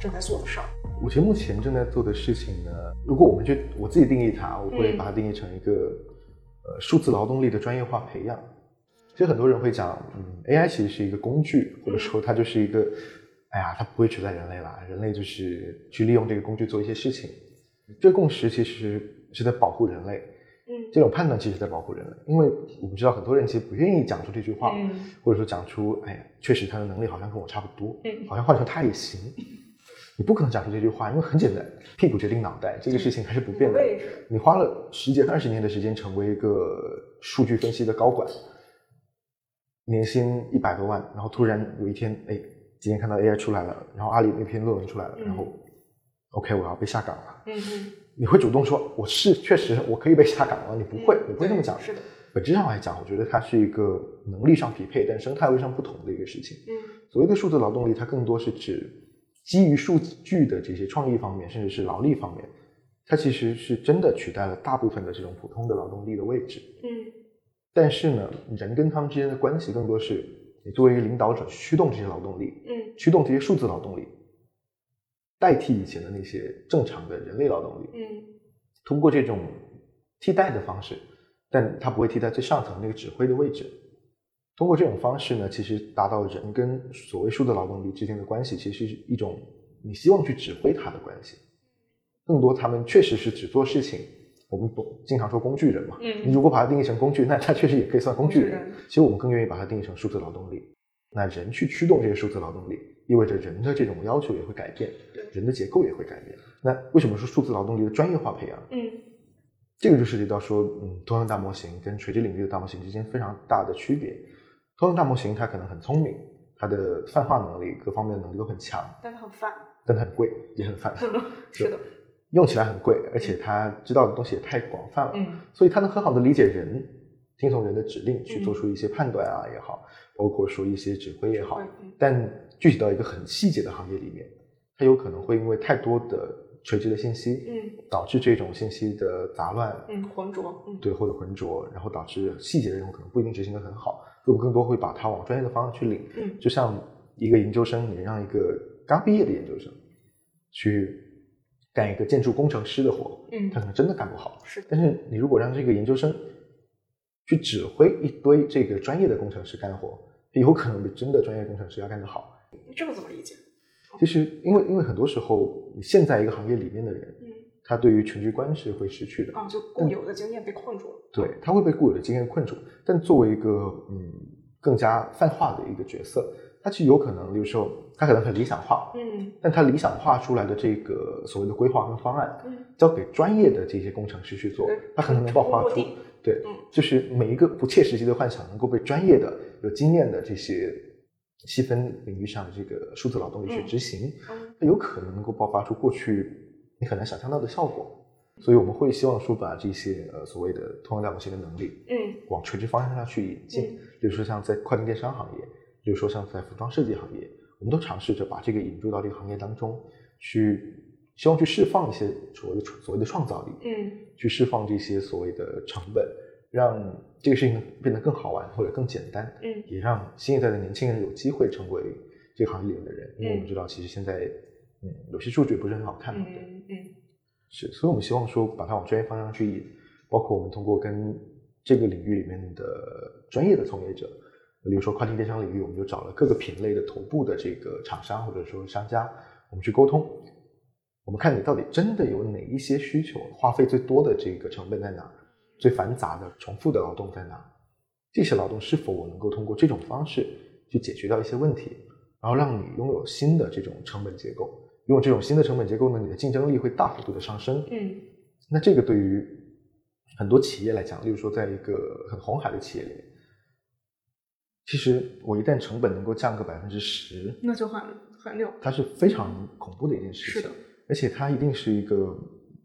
正在做的事儿。我其实目前正在做的事情呢，如果我们去我自己定义它，我会把它定义成一个呃数字劳动力的专业化培养。其实很多人会讲，嗯，AI 其实是一个工具，或者说它就是一个，哎呀，它不会取代人类啦，人类就是去利用这个工具做一些事情。这个共识其实是在保护人类，嗯这种判断其实在保护人类，因为我们知道很多人其实不愿意讲出这句话，嗯或者说讲出，哎呀，确实他的能力好像跟我差不多，嗯好像换成他也行。你不可能讲出这句话，因为很简单，屁股决定脑袋，这个事情它是不变的。你花了十几二十年的时间成为一个数据分析的高管，年薪一百多万，然后突然有一天，哎，今天看到 AI 出来了，然后阿里那篇论文出来了，嗯然后、OK 我要被下岗了，嗯嗯，你会主动说我是确实我可以被下岗了，你不会，你不会这么讲。是的，本质上来讲，我觉得它是一个能力上匹配，但生态位上不同的一个事情。嗯所谓的数字劳动力，它更多是指基于数据的这些创意方面，甚至是劳力方面，它其实是真的取代了大部分的这种普通的劳动力的位置。嗯但是呢，人跟他们之间的关系更多是你作为一个领导者驱动这些劳动力，嗯驱动这些数字劳动力，代替以前的那些正常的人类劳动力。嗯通过这种替代的方式，但它不会替代最上层那个指挥的位置。通过这种方式呢，其实达到人跟所谓数字劳动力之间的关系，其实是一种你希望去指挥它的关系。更多他们确实是只做事情，我们不经常说工具人嘛，嗯你如果把它定义成工具，那它确实也可以算工具人。其实我们更愿意把它定义成数字劳动力。那人去驱动这些数字劳动力，意味着人的这种要求也会改变对，人的结构也会改变。那为什么说数字劳动力的专业化培养？嗯这个就涉及到说，嗯，通用大模型跟垂直领域的大模型之间非常大的区别。通用大模型它可能很聪明，它的泛化能力各方面能力都很强，但它很泛，但它很贵，也很泛，是的，用起来很贵，而且它知道的东西也太广泛了，嗯。所以它能很好的理解人，听从人的指令去嗯做出一些判断啊也好，包括说一些指挥也好嗯，但具体到一个很细节的行业里面，它有可能会因为太多的垂直的信息，嗯。导致这种信息的杂乱，嗯浑浊，嗯。对，或者浑浊，然后导致细节的任务可能不一定执行的很好，我们更多会把它往专业的方向去领。嗯就像一个研究生，你让一个刚毕业的研究生去干一个建筑工程师的活，嗯他可能真的干不好。是，但是你如果让这个研究生去指挥一堆这个专业的工程师干活，有可能比真的专业工程师要干得好。你这个怎么理解？其实，因为因为很多时候，你现在一个行业里面的人，嗯他对于全局观是会失去的。啊，就固有的经验被困住了，对，他会被固有的经验困住。但作为一个嗯更加泛化的一个角色，他其实有可能，比如说他可能很理想化，嗯但他理想化出来的这个所谓的规划跟方案，嗯交给专业的这些工程师去做对，他可能能爆发出对嗯，就是每一个不切实际的幻想能够被专业的、有经验的这些细分领域上的这个数字劳动力去嗯执行，嗯它有可能能够爆发出过去你很难想象到的效果。所以我们会希望说把这些呃所谓的通用大模型的能力嗯。往垂直方向上去引进，嗯。比如说像在跨境电商行业，比如说像在服装设计行业，我们都尝试着把这个引入到这个行业当中去，希望去释放一些所谓的所谓的创造力，嗯。去释放这些所谓的成本，让这个事情变得更好玩或者更简单，嗯。也让新一代的年轻人有机会成为这个行业里面的人。因为我们嗯。知道，其实现在嗯有些数据不是很好看嘛，对。嗯嗯是，所以我们希望说把它往专业方向去引，包括我们通过跟这个领域里面的专业的从业者，比如说跨境电商领域，我们就找了各个品类的头部的这个厂商或者说商家，我们去沟通，我们看你到底真的有哪一些需求，花费最多的这个成本在哪，最繁杂的重复的劳动在哪，这些劳动是否我能够通过这种方式去解决掉一些问题，然后让你拥有新的这种成本结构。拥有这种新的成本结构呢，你的竞争力会大幅度的上升。嗯那这个对于很多企业来讲，例如说在一个很红海的企业里面，其实我一旦成本能够降个百分之十，那就很很牛，它是非常恐怖的一件事情。是的，而且它一定是一个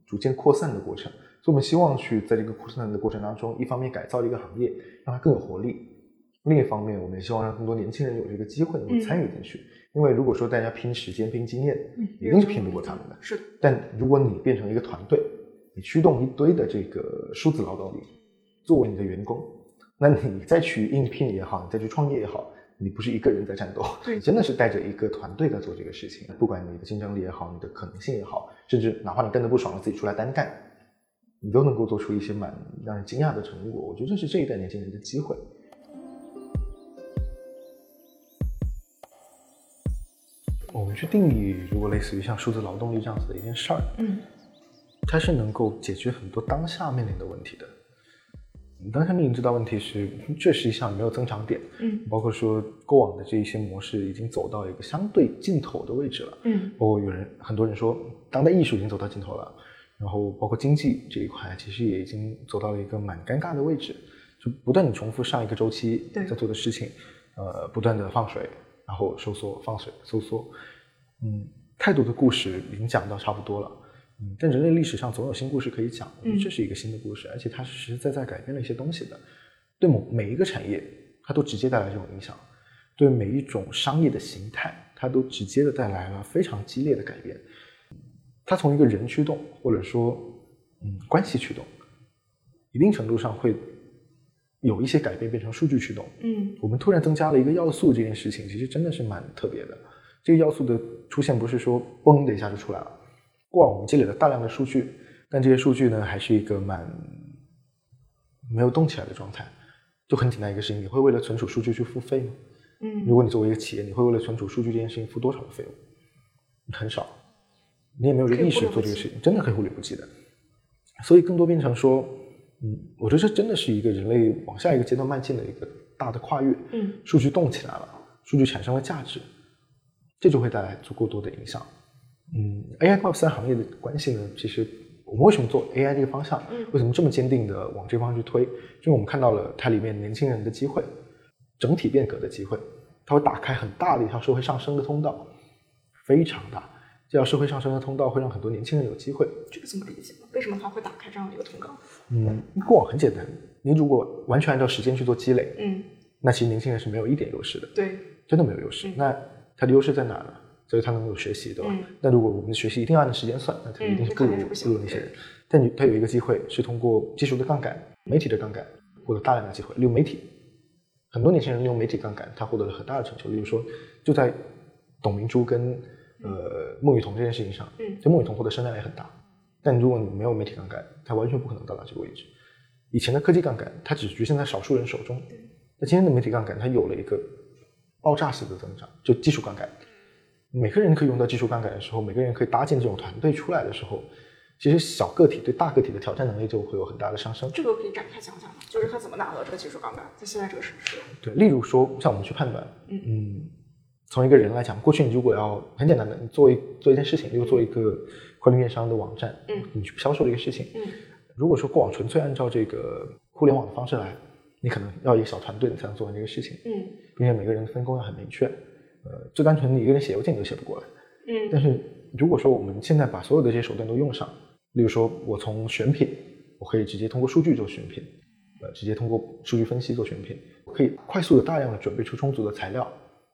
逐渐扩散的过程。所以我们希望去在这个扩散的过程当中，一方面改造一个行业，让它更有活力；另一方面，我们也希望让更多年轻人有这个机会能够参与进去。因为如果说大家拼时间、拼经验，嗯一定是拼不过他们的。是的，但如果你变成一个团队，你驱动一堆的这个数字劳动力作为你的员工，那你再去应聘也好，你再去创业也好，你不是一个人在战斗，你真的是带着一个团队在做这个事情。不管你的竞争力也好，你的可能性也好，甚至哪怕你干得不爽了，自己出来单干，你都能够做出一些蛮让人惊讶的成果。我觉得这是这一代年轻人的机会。我们去定义，如果类似于像数字劳动力这样子的一件事儿，嗯它是能够解决很多当下面临的问题的。当下面临最大问题是，确实一项没有增长点，嗯包括说过往的这一些模式已经走到一个相对尽头的位置了。嗯包括有人很多人说，当代艺术已经走到尽头了，然后包括经济这一块，其实也已经走到了一个蛮尴尬的位置，就不断的重复上一个周期对在做的事情，呃，不断的放水，然后收缩，放水，收缩，嗯，太多的故事已经讲到差不多了。嗯，但人类历史上总有新故事可以讲，我觉得这是一个新的故事，而且它是实实在在改变了一些东西的，对某每一个产业，它都直接带来这种影响，对每一种商业的形态，它都直接的带来了非常激烈的改变。它从一个人驱动，或者说嗯关系驱动，一定程度上会有一些改变变成数据驱动。嗯我们突然增加了一个要素，这件事情其实真的是蛮特别的。这个要素的出现不是说嘣的一下就出来了，过往我们积累了大量的数据，但这些数据呢还是一个蛮没有动起来的状态。就很简单一个事情，你会为了存储数据去付费吗？嗯如果你作为一个企业，你会为了存储数据这件事情付多少的费用？很少，你也没有这个意识做这个事情，真的可以忽略不计的。所以更多变成说，嗯，我觉得这真的是一个人类往下一个阶段迈进的一个大的跨越。嗯数据动起来了，数据产生了价值，这就会带来足够多的影响。嗯，AI 跟 Web 三行业的关系呢，其实我们为什么做 AI 这个方向，嗯为什么这么坚定的往这个方向去推？因为我们看到了它里面年轻人的机会，整体变革的机会，它会打开很大的一条社会上升的通道，非常大。这条社会上升的通道会让很多年轻人有机会。这个怎么理解呢？为什么他会打开这样的一个通道？嗯，过往很简单，您如果完全按照时间去做积累，嗯，那其实年轻人是没有一点优势的。对，真的没有优势。嗯那他的优势在哪呢？所以他能够学习，对吧？嗯那如果我们的学习一定要按时间算，那他一定是不如、不如那些人。但你他有一个机会是通过技术的杠杆、媒体的杠杆获得大量的机会。利用媒体，很多年轻人利用媒体杠杆，他获得了很大的成就。例如说，就在董明珠跟呃孟羽童这件事情上，嗯就孟羽童获得声量也很大。但如果你没有媒体杠杆，他完全不可能到达这个位置。以前的科技杠杆，它只局限在少数人手中。那今天的媒体杠杆，它有了一个爆炸式的增长，就技术杠杆。每个人可以用到技术杠杆的时候，每个人可以搭建这种团队出来的时候，其实小个体对大个体的挑战能力就会有很大的上升。这个可以展开讲讲吗？就是他怎么拿到这个技术杠杆，在现在这个时时。对，例如说，像我们去判断，嗯嗯，从一个人来讲，过去你如果要很简单的，你做一做一件事情，例如做一个跨境电商的网站，嗯你去销售这个事情，嗯如果说过往纯粹按照这个互联网的方式来，你可能要一个小团队你才能做完这个事情，嗯并且每个人的分工要很明确，呃，最单纯你一个人写邮件你都写不过来。嗯但是如果说我们现在把所有的这些手段都用上，例如说我从选品，我可以直接通过数据做选品，呃，直接通过数据分析做选品，我可以快速的大量的准备出充足的材料，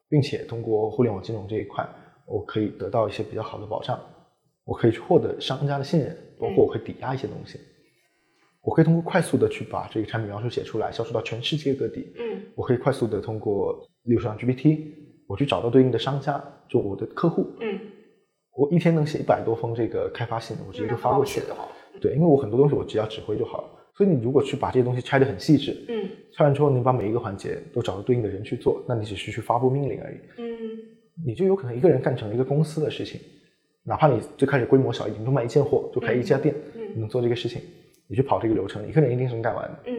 并且通过互联网金融这一块，我可以得到一些比较好的保障，我可以去获得商家的信任，包括我可以抵押一些东西，我可以通过快速的去把这个产品描述写出来，销售到全世界各地，嗯我可以快速的通过，例如说像 GPT，我去找到对应的商家，就我的客户，嗯，我一天能写一百多封这个开发信，我直接就发过去。对，因为我很多东西我只要指挥就好了。所以你如果去把这些东西拆得很细致，嗯拆完之后你把每一个环节都找到对应的人去做，那你只是去发布命令而已，嗯你就有可能一个人干成一个公司的事情。哪怕你最开始规模小一点，你就卖一件货，就开一家店，嗯你能做这个事情，你去跑这个流程，一个人一定是能干完的。嗯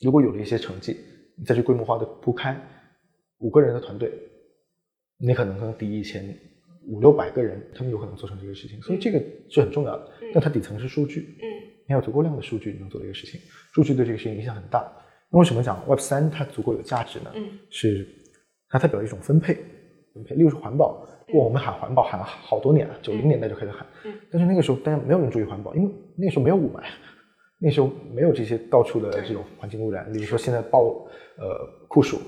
如果有了一些成绩，你再去规模化的铺开，五个人的团队，你可能可能抵以前五六百个人，他们有可能做成这个事情，所以这个是很重要的。但它底层是数据，嗯你要有足够量的数据，你能做这个事情。数据对这个事情影响很大。那为什么讲 Web 三它足够有价值呢？嗯是它代表一种分配，分配。例如说环保，过我们喊环保喊了好多年了，九零年代就开始喊，嗯但是那个时候大家没有人注意环保，因为那个时候没有雾霾，那时候没有这些到处的这种环境污染。例如说现在暴呃酷暑，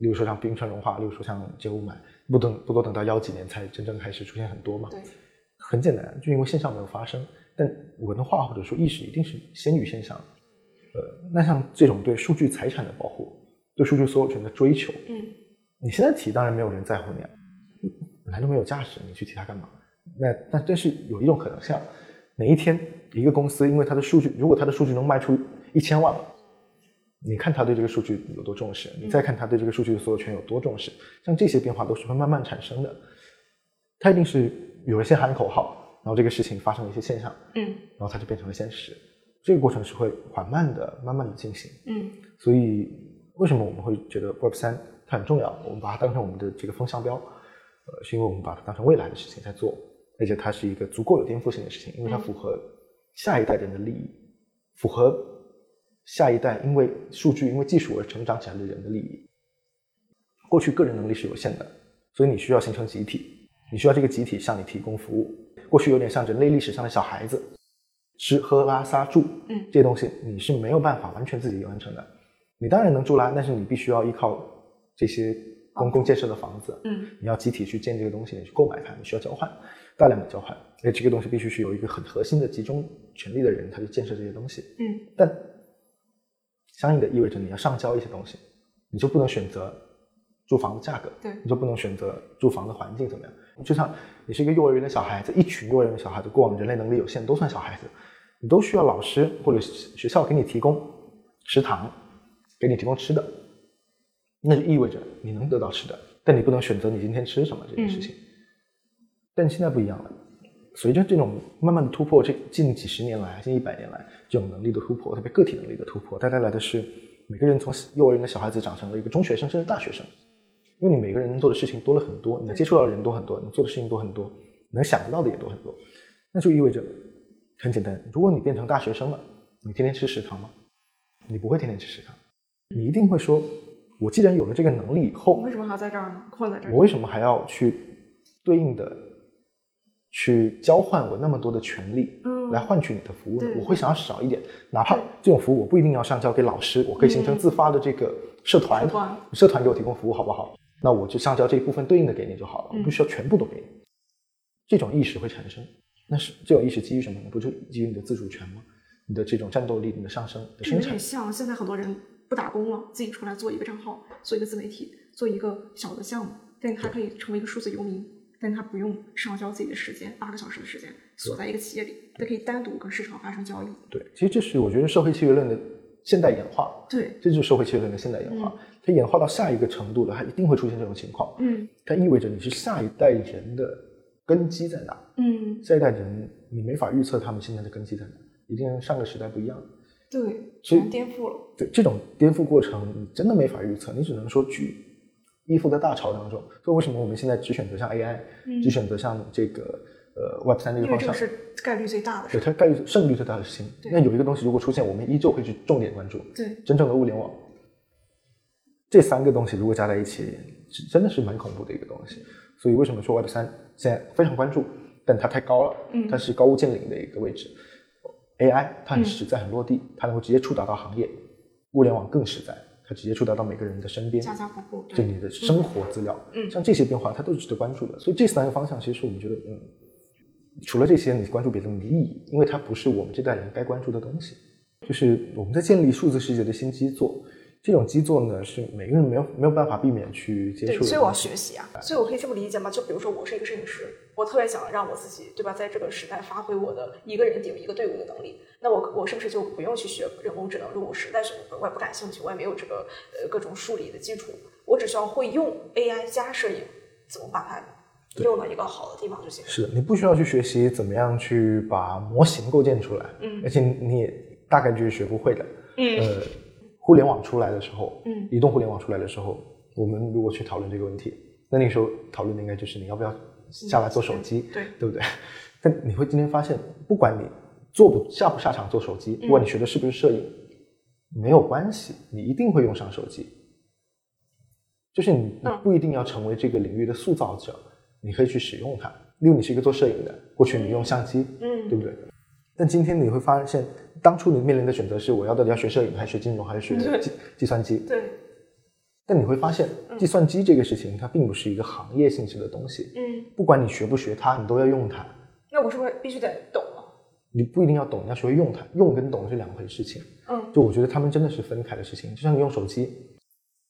例如说像冰川融化，例如说像这雾霾，不等不多等到幺几年才真正开始出现很多嘛。对，很简单，就因为现象没有发生，但文化或者说意识一定是先于现象。呃，那像这种对数据财产的保护，对数据所有权的追求，嗯你现在提，当然没有人在乎你啊，本来就没有价值，你去提它干嘛？那但但是有一种可能性，哪一天一个公司因为它的数据，如果它的数据能卖出一千万了，你看他对这个数据有多重视，你再看他对这个数据的所有权有多重视，像这些变化都是会慢慢产生的。它一定是有一些喊口号，然后这个事情发生了一些现象，嗯然后它就变成了现实。这个过程是会缓慢的、慢慢的进行。嗯所以为什么我们会觉得 Web 三它很重要？我们把它当成我们的这个风向标，呃，是因为我们把它当成未来的事情在做，而且它是一个足够有颠覆性的事情，因为它嗯符合下一代人的利益，符合下一代因为数据、因为技术而成长起来的人的利益。过去个人能力是有限的，所以你需要形成集体，你需要这个集体向你提供服务。过去有点像人类历史上的小孩子，吃喝拉撒住，嗯这些东西你是没有办法完全自己完成的。你当然能住啦，但是你必须要依靠这些公共建设的房子，嗯你要集体去建这个东西，你去购买它，你需要交换，大量的交换。而且这个东西必须是有一个很核心的集中权力的人，他去建设这些东西。嗯但相应的意味着你要上交一些东西，你就不能选择住房的价格，对你就不能选择住房的环境怎么样。就像你是一个幼儿园的小孩子，一群幼儿园的小孩子，过往人类能力有限，都算小孩子，你都需要老师或者学校给你提供食堂，给你提供吃的，那就意味着你能得到吃的，但你不能选择你今天吃什么这件事情。但现在不一样了，随着这种慢慢的突破，这近几十年来、近一百年来这种能力的突破，特别个体能力的突破，它带来的是每个人从幼儿园的小孩子长成了一个中学生甚至大学生，因为你每个人能做的事情多了很多，你能接触到的人多很多，你做的事情多很多，能想得到的也多很多，那就意味着很简单，如果你变成大学生了，你天天吃食堂吗？你不会天天吃食堂，你一定会说，我既然有了这个能力以后，我为什么还要在这儿呢？困在这儿？我为什么还要去对应的去交换我那么多的权利，嗯来换取你的服务呢？我会想要少一点，哪怕这种服务我不一定要上交给老师，我可以形成嗯自发的这个，社团社团给我提供服务好不好？那我就上交这一部分对应的给你就好了，嗯我不需要全部都给你。这种意识会产生，那是这种意识基于什么呢？不就基于你的自主权吗？你的这种战斗力、你的上升、你的这有生产点像现在很多人不打工了，自己出来做一个账号，做一个自媒体，做一个小的项目，但他可以成为一个数字游民，但他不用上交自己的时间，八个小时的时间锁在一个企业里，他可以单独跟市场发生交易。对，其实这是我觉得社会契约论的现代演化。对，这就是社会契约论的现代演化。它演化到下一个程度了，它一定会出现这种情况。嗯它意味着你是下一代人的根基在哪？嗯，下一代人你没法预测他们现在的根基在哪，一定跟上个时代不一样。对，所以颠覆了。对这种颠覆过程，你真的没法预测，你只能说去依附在大潮当中。所以为什么我们现在只选择像 AI，、嗯只选择像这个呃 Web 三这个方向？这个是概率最大的事。对它概率胜率最大的事情。那有一个东西如果出现，我们依旧会去重点关注。对，真正的物联网，这三个东西如果加在一起，是真的是蛮恐怖的一个东西。所以为什么说 Web 三现在非常关注，但它太高了，嗯它是高屋建瓴的一个位置。AI 它很实在、很落地，它能够直接触达到行业。物联网更实在，它直接触达到每个人的身边，家家户户。就对，你的生活资料。嗯像这些变化，它都是值得关注的。所以这三个方向，其实是我们觉得，嗯，除了这些，你关注别的没意义，因为它不是我们这代人该关注的东西。就是我们在建立数字世界的新基座，这种基座呢，是每个人没有没有办法避免去接触，的。所以我要学习啊，所以我可以这么理解吗？就比如说我是一个摄影师，我特别想让我自己，对吧，在这个时代发挥我的一个人顶一个队伍的能力，那我我是不是就不用去学人工智能？如果我实在是我也不感兴趣，我也没有这个呃各种数理的基础，我只需要会用 AI 加摄影，怎么把它用到一个好的地方就行。是的，你不需要去学习怎么样去把模型构建出来，嗯而且你也大概率是学不会的。嗯呃，互联网出来的时候，嗯移动互联网出来的时候，我们如果去讨论这个问题，那那个时候讨论的应该就是你要不要下来做手机，对对不对？但你会今天发现，不管你做不下不下场做手机，不管你学的是不是摄影，没有关系，你一定会用上手机。就是你不一定要成为这个领域的塑造者，你可以去使用它。例如你是一个做摄影的，过去你用相机，嗯对不对？但今天你会发现，当初你面临的选择是我要到底要学摄影，还是学金融，还是学计计算机？对，但你会发现，嗯计算机这个事情它并不是一个行业性质的东西，嗯，不管你学不学它，你都要用它。那我是不是必须得懂啊？你不一定要懂，你要学会用它。用跟懂是两回事情。嗯就我觉得他们真的是分开的事情。就像你用手机，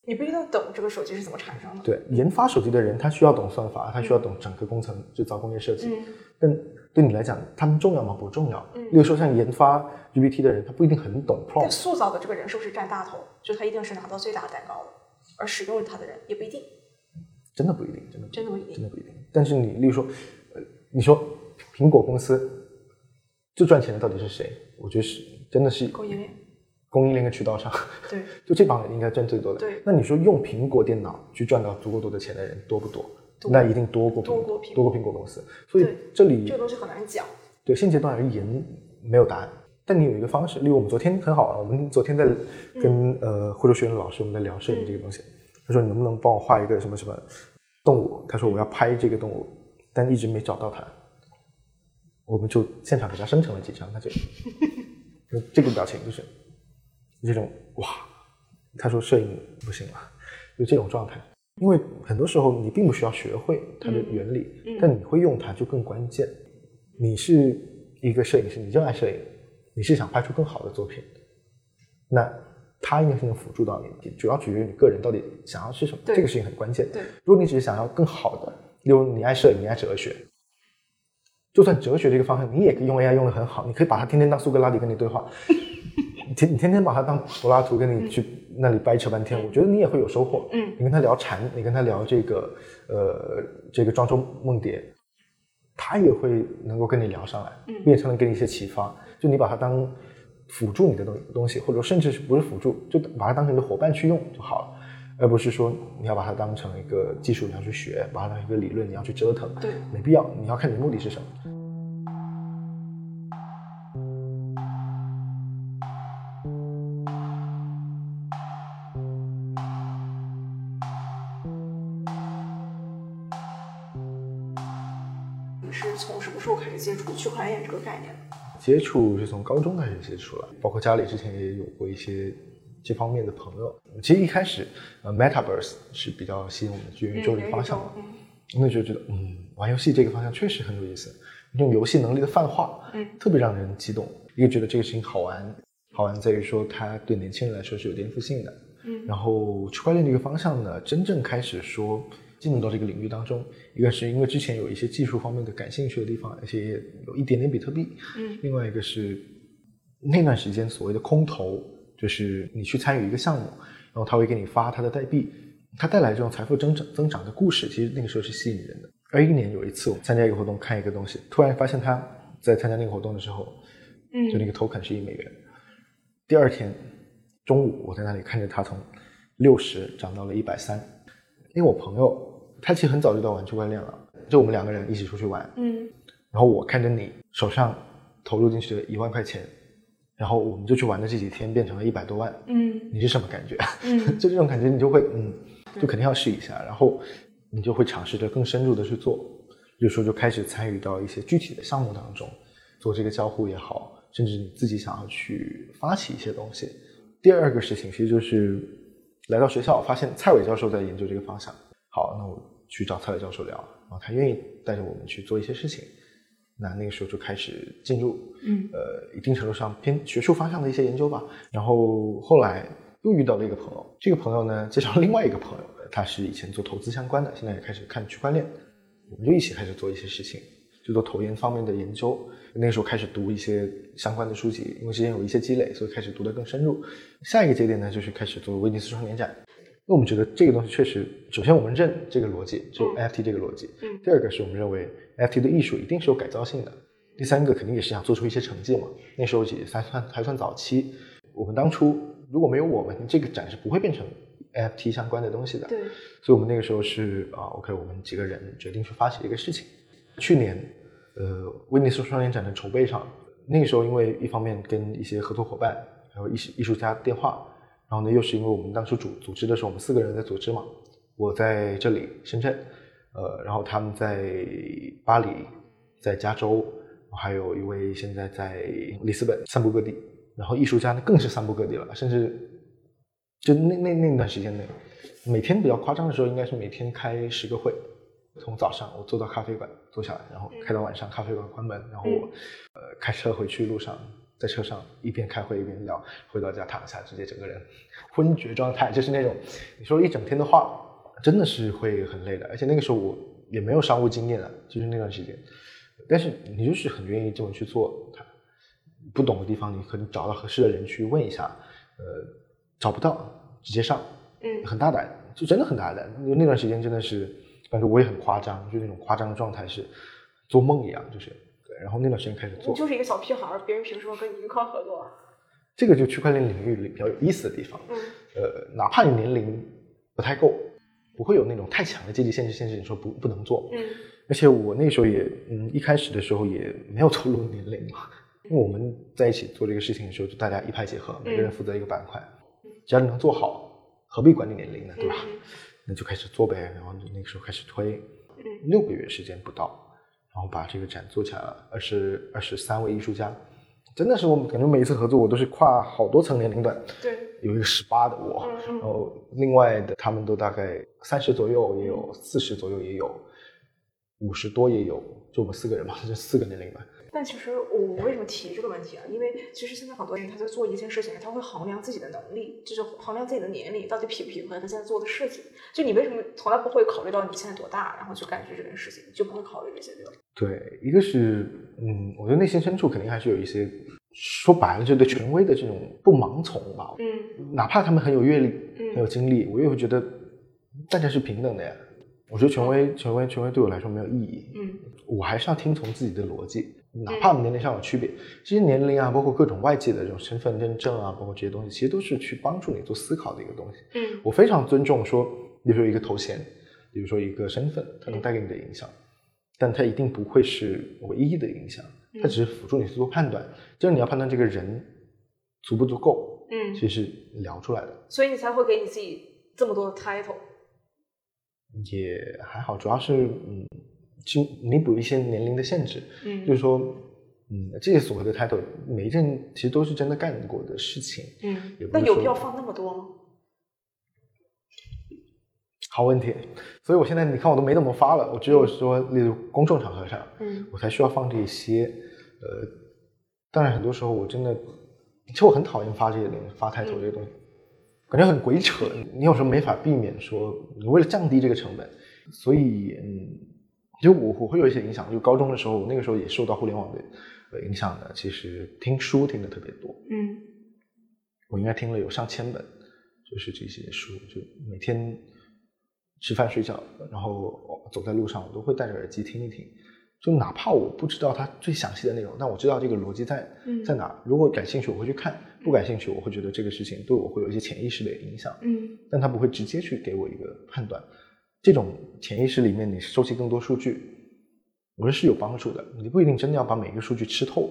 你必须要懂这个手机是怎么产生的。对，研发手机的人他需要懂算法，他需要懂整个工程制造、工业设计。嗯但对你来讲，他们重要吗？不重要。嗯例如说，像研发 GPT 的人，他不一定很懂但 prompt。塑造的这个人是不是占大头？就他一定是拿到最大的蛋糕的，而使用他的人也不一定，真的不一定，真的真的不一定。真的不一定。但是你，例如说，呃，你说苹果公司最赚钱的到底是谁？我觉得是真的是供应链，供应链跟渠道商，对，就这帮人应该赚最多的。对那你说用苹果电脑去赚到足够多的钱的人多不多？多那一定多过苹多过苹果多过苹果公司。所以这里这个东西很难讲。对现阶段而言没有答案，但你有一个方式，例如我们昨天很好玩，我们昨天在跟、呃惠州学院的老师我们在聊摄影这个东西，他说你能不能帮我画一个什么什么动物？他说我要拍这个动物，但一直没找到它，我们就现场给他生成了几张，他就就 这个表情就是这种哇，他说摄影不行了，就这种状态。因为很多时候你并不需要学会它的原理，嗯但你会用它就更关键。你是一个摄影师，你热爱摄影，你是想拍出更好的作品，那它应该是能辅助到你。主要取决于你个人到底想要是什么，这个事情很关键。对，如果你只是想要更好的，例如你爱摄影，你爱哲学，就算哲学这个方向你也可以用 AI 用的很好，你可以把它天天当苏格拉底跟你对话，你天你天天把他当柏拉图跟你去那里掰扯半天，我觉得你也会有收获。嗯你跟他聊禅，你跟他聊这个呃这个庄周梦蝶，他也会能够跟你聊上来，嗯并且他能给你一些启发。就你把它当辅助你的东东西，或者甚至是不是辅助，就把它当成你的伙伴去用就好了，而不是说你要把它当成一个技术你要去学，把它当成一个理论你要去折腾，对，没必要。你要看你的目的是什么。时候开始接触区块链这个概念的？接触是从高中开始接触了，包括家里之前也有过一些这方面的朋友。其实一开始，呃，Metaverse 是比较吸引我们的元宇宙这个方向的。嗯那时候觉得，嗯，玩游戏这个方向确实很有意思，这种游戏能力的泛化，嗯，特别让人激动。一个觉得这个事情好玩，好玩在于说它对年轻人来说是有颠覆性的。嗯然后区块链这个方向呢，真正开始说进入到这个领域当中，一个是因为之前有一些技术方面的感兴趣的地方，而且也有一点点比特币。嗯另外一个是那段时间所谓的空投，就是你去参与一个项目，然后他会给你发他的代币，他带来这种财富增长增长的故事，其实那个时候是吸引人的。二一年有一次我参加一个活动，看一个东西，突然发现他在参加那个活动的时候，嗯就那个 token 是一美元。第二天中午，我在那里看着它从六十涨到了一百三，因为我朋友他其实很早就在玩区块链了，就我们两个人一起出去玩，嗯然后我看着你手上投入进去的一万块钱，然后我们就去玩的这几天变成了一百多万，嗯你是什么感觉？嗯 就这种感觉，你就会嗯，就肯定要试一下，然后你就会尝试着更深入的去做，比如说就开始参与到一些具体的项目当中，做这个交互也好，甚至你自己想要去发起一些东西。第二个事情其实就是来到学校，发现蔡伟教授在研究这个方向，好，那我去找蔡伟教授聊，然后他愿意带着我们去做一些事情。那那个时候就开始进入，嗯呃，一定程度上偏学术方向的一些研究吧。然后后来又遇到了一个朋友，这个朋友呢介绍了另外一个朋友，他是以前做投资相关的，现在也开始看区块链，我们就一起开始做一些事情，就做投研方面的研究。那个时候开始读一些相关的书籍，因为之前有一些积累，所以开始读得更深入。下一个节点呢，就是开始做威尼斯双年展。因为我们觉得这个东西确实，首先我们认这个逻辑，就嗯 NFT 这个逻辑。嗯第二个是我们认为 NFT 的艺术一定是有改造性的。第三个肯定也是想做出一些成绩嘛。那时候也还算还算早期。我们当初如果没有我们，这个展是不会变成 NFT 相关的东西的。对，所以我们那个时候是啊，OK，我们几个人决定去发起一个事情。去年，呃，威尼斯双年展的筹备上，那个时候因为一方面跟一些合作伙伴还有艺艺术家电话，然后呢又是因为我们当初组组织的时候，我们四个人在组织嘛，我在这里深圳，呃，然后他们在巴黎，在加州，还有一位现在在里斯本，散布各地。然后艺术家呢更是散布各地了，甚至就那那那段时间内，每天比较夸张的时候，应该是每天开十个会，从早上我坐到咖啡馆坐下来，然后开到晚上咖啡馆关门，然后我呃开车回去路上在车上一边开会一边聊，回到家躺下，直接整个人昏厥状态，就是那种你说一整天的话，真的是会很累的。而且那个时候我也没有商务经验啊，就是那段时间，但是你就是很愿意这么去做。他不懂的地方，你可能找到合适的人去问一下，呃，找不到直接上，嗯很大胆，就真的很大胆。因为那段时间真的是，感觉我也很夸张，就那种夸张的状态是做梦一样，就是对。然后那段时间开始做，你就是一个小屁孩儿，别人凭什么跟你一块合作啊？这个就区块链领域里比较有意思的地方。嗯呃，哪怕你年龄不太够，不会有那种太强的阶级限制，限制你说不不能做。嗯而且我那时候也，嗯，一开始的时候也没有透露年龄嘛，因为我们在一起做这个事情的时候，就大家一拍即合，每个人负责一个板块，只要你能做好，何必管你年龄呢，对吧？嗯那就开始做呗，然后就那个时候开始推，嗯六个月时间不到，然后把这个展做起来了，二十二十三位艺术家，真的是我们感觉每一次合作我都是跨好多层年龄段，对，有一个十八的我，然后另外的他们都大概三十左右，也有四十左右，也有五十多，也有，就我们四个人嘛，就四个年龄段。但其实我为什么提这个问题啊？因为其实现在很多人他在做一件事情，他会衡量自己的能力，就是衡量自己的年龄到底匹不匹配他现在做的事情。就你为什么从来不会考虑到你现在多大，然后去干这件事情，就不会考虑这些对吧？对，一个是，嗯，我觉得内心深处肯定还是有一些，说白了就对权威的这种不盲从吧。嗯哪怕他们很有阅历、嗯很有经历，我也会觉得大家是平等的呀。我觉得权威、权威、权威对我来说没有意义。嗯我还是要听从自己的逻辑，哪怕年龄上有区别，这些年龄啊，包括各种外界的这种身份认证啊，包括这些东西，其实都是去帮助你做思考的一个东西。嗯我非常尊重说，比如说一个头衔，比如说一个身份，它能带给你的影响，但它一定不会是唯一的影响，它只是辅助你去做判断。就是你要判断这个人足不足够，嗯，其实是聊出来的。所以你才会给你自己这么多的 title。也还好，主要是嗯，去弥补一些年龄的限制。嗯就是说，嗯，这些所谓的 title，每一件其实都是真的干过的事情。嗯那有必要放那么多吗？好问题，所以我现在你看我都没怎么发了，我只有说，例如公众场合上，嗯我才需要放这些。呃，当然很多时候我真的，其实我很讨厌发这些东西，发 title 这些东西，感觉很鬼扯。你有时候没法避免说，你为了降低这个成本，所以嗯，就我我会有一些影响。就高中的时候，我那个时候也受到互联网的呃影响的，其实听书听的特别多。嗯我应该听了有上千本，就是这些书，就每天吃饭睡觉，然后走在路上，我都会戴着耳机听一听。就哪怕我不知道它最详细的内容，但我知道这个逻辑在嗯在哪儿。如果感兴趣，我会去看；不感兴趣，我会觉得这个事情对我会有一些潜意识的影响，嗯但它不会直接去给我一个判断。这种潜意识里面，你收集更多数据，我觉得是有帮助的。你不一定真的要把每个数据吃透，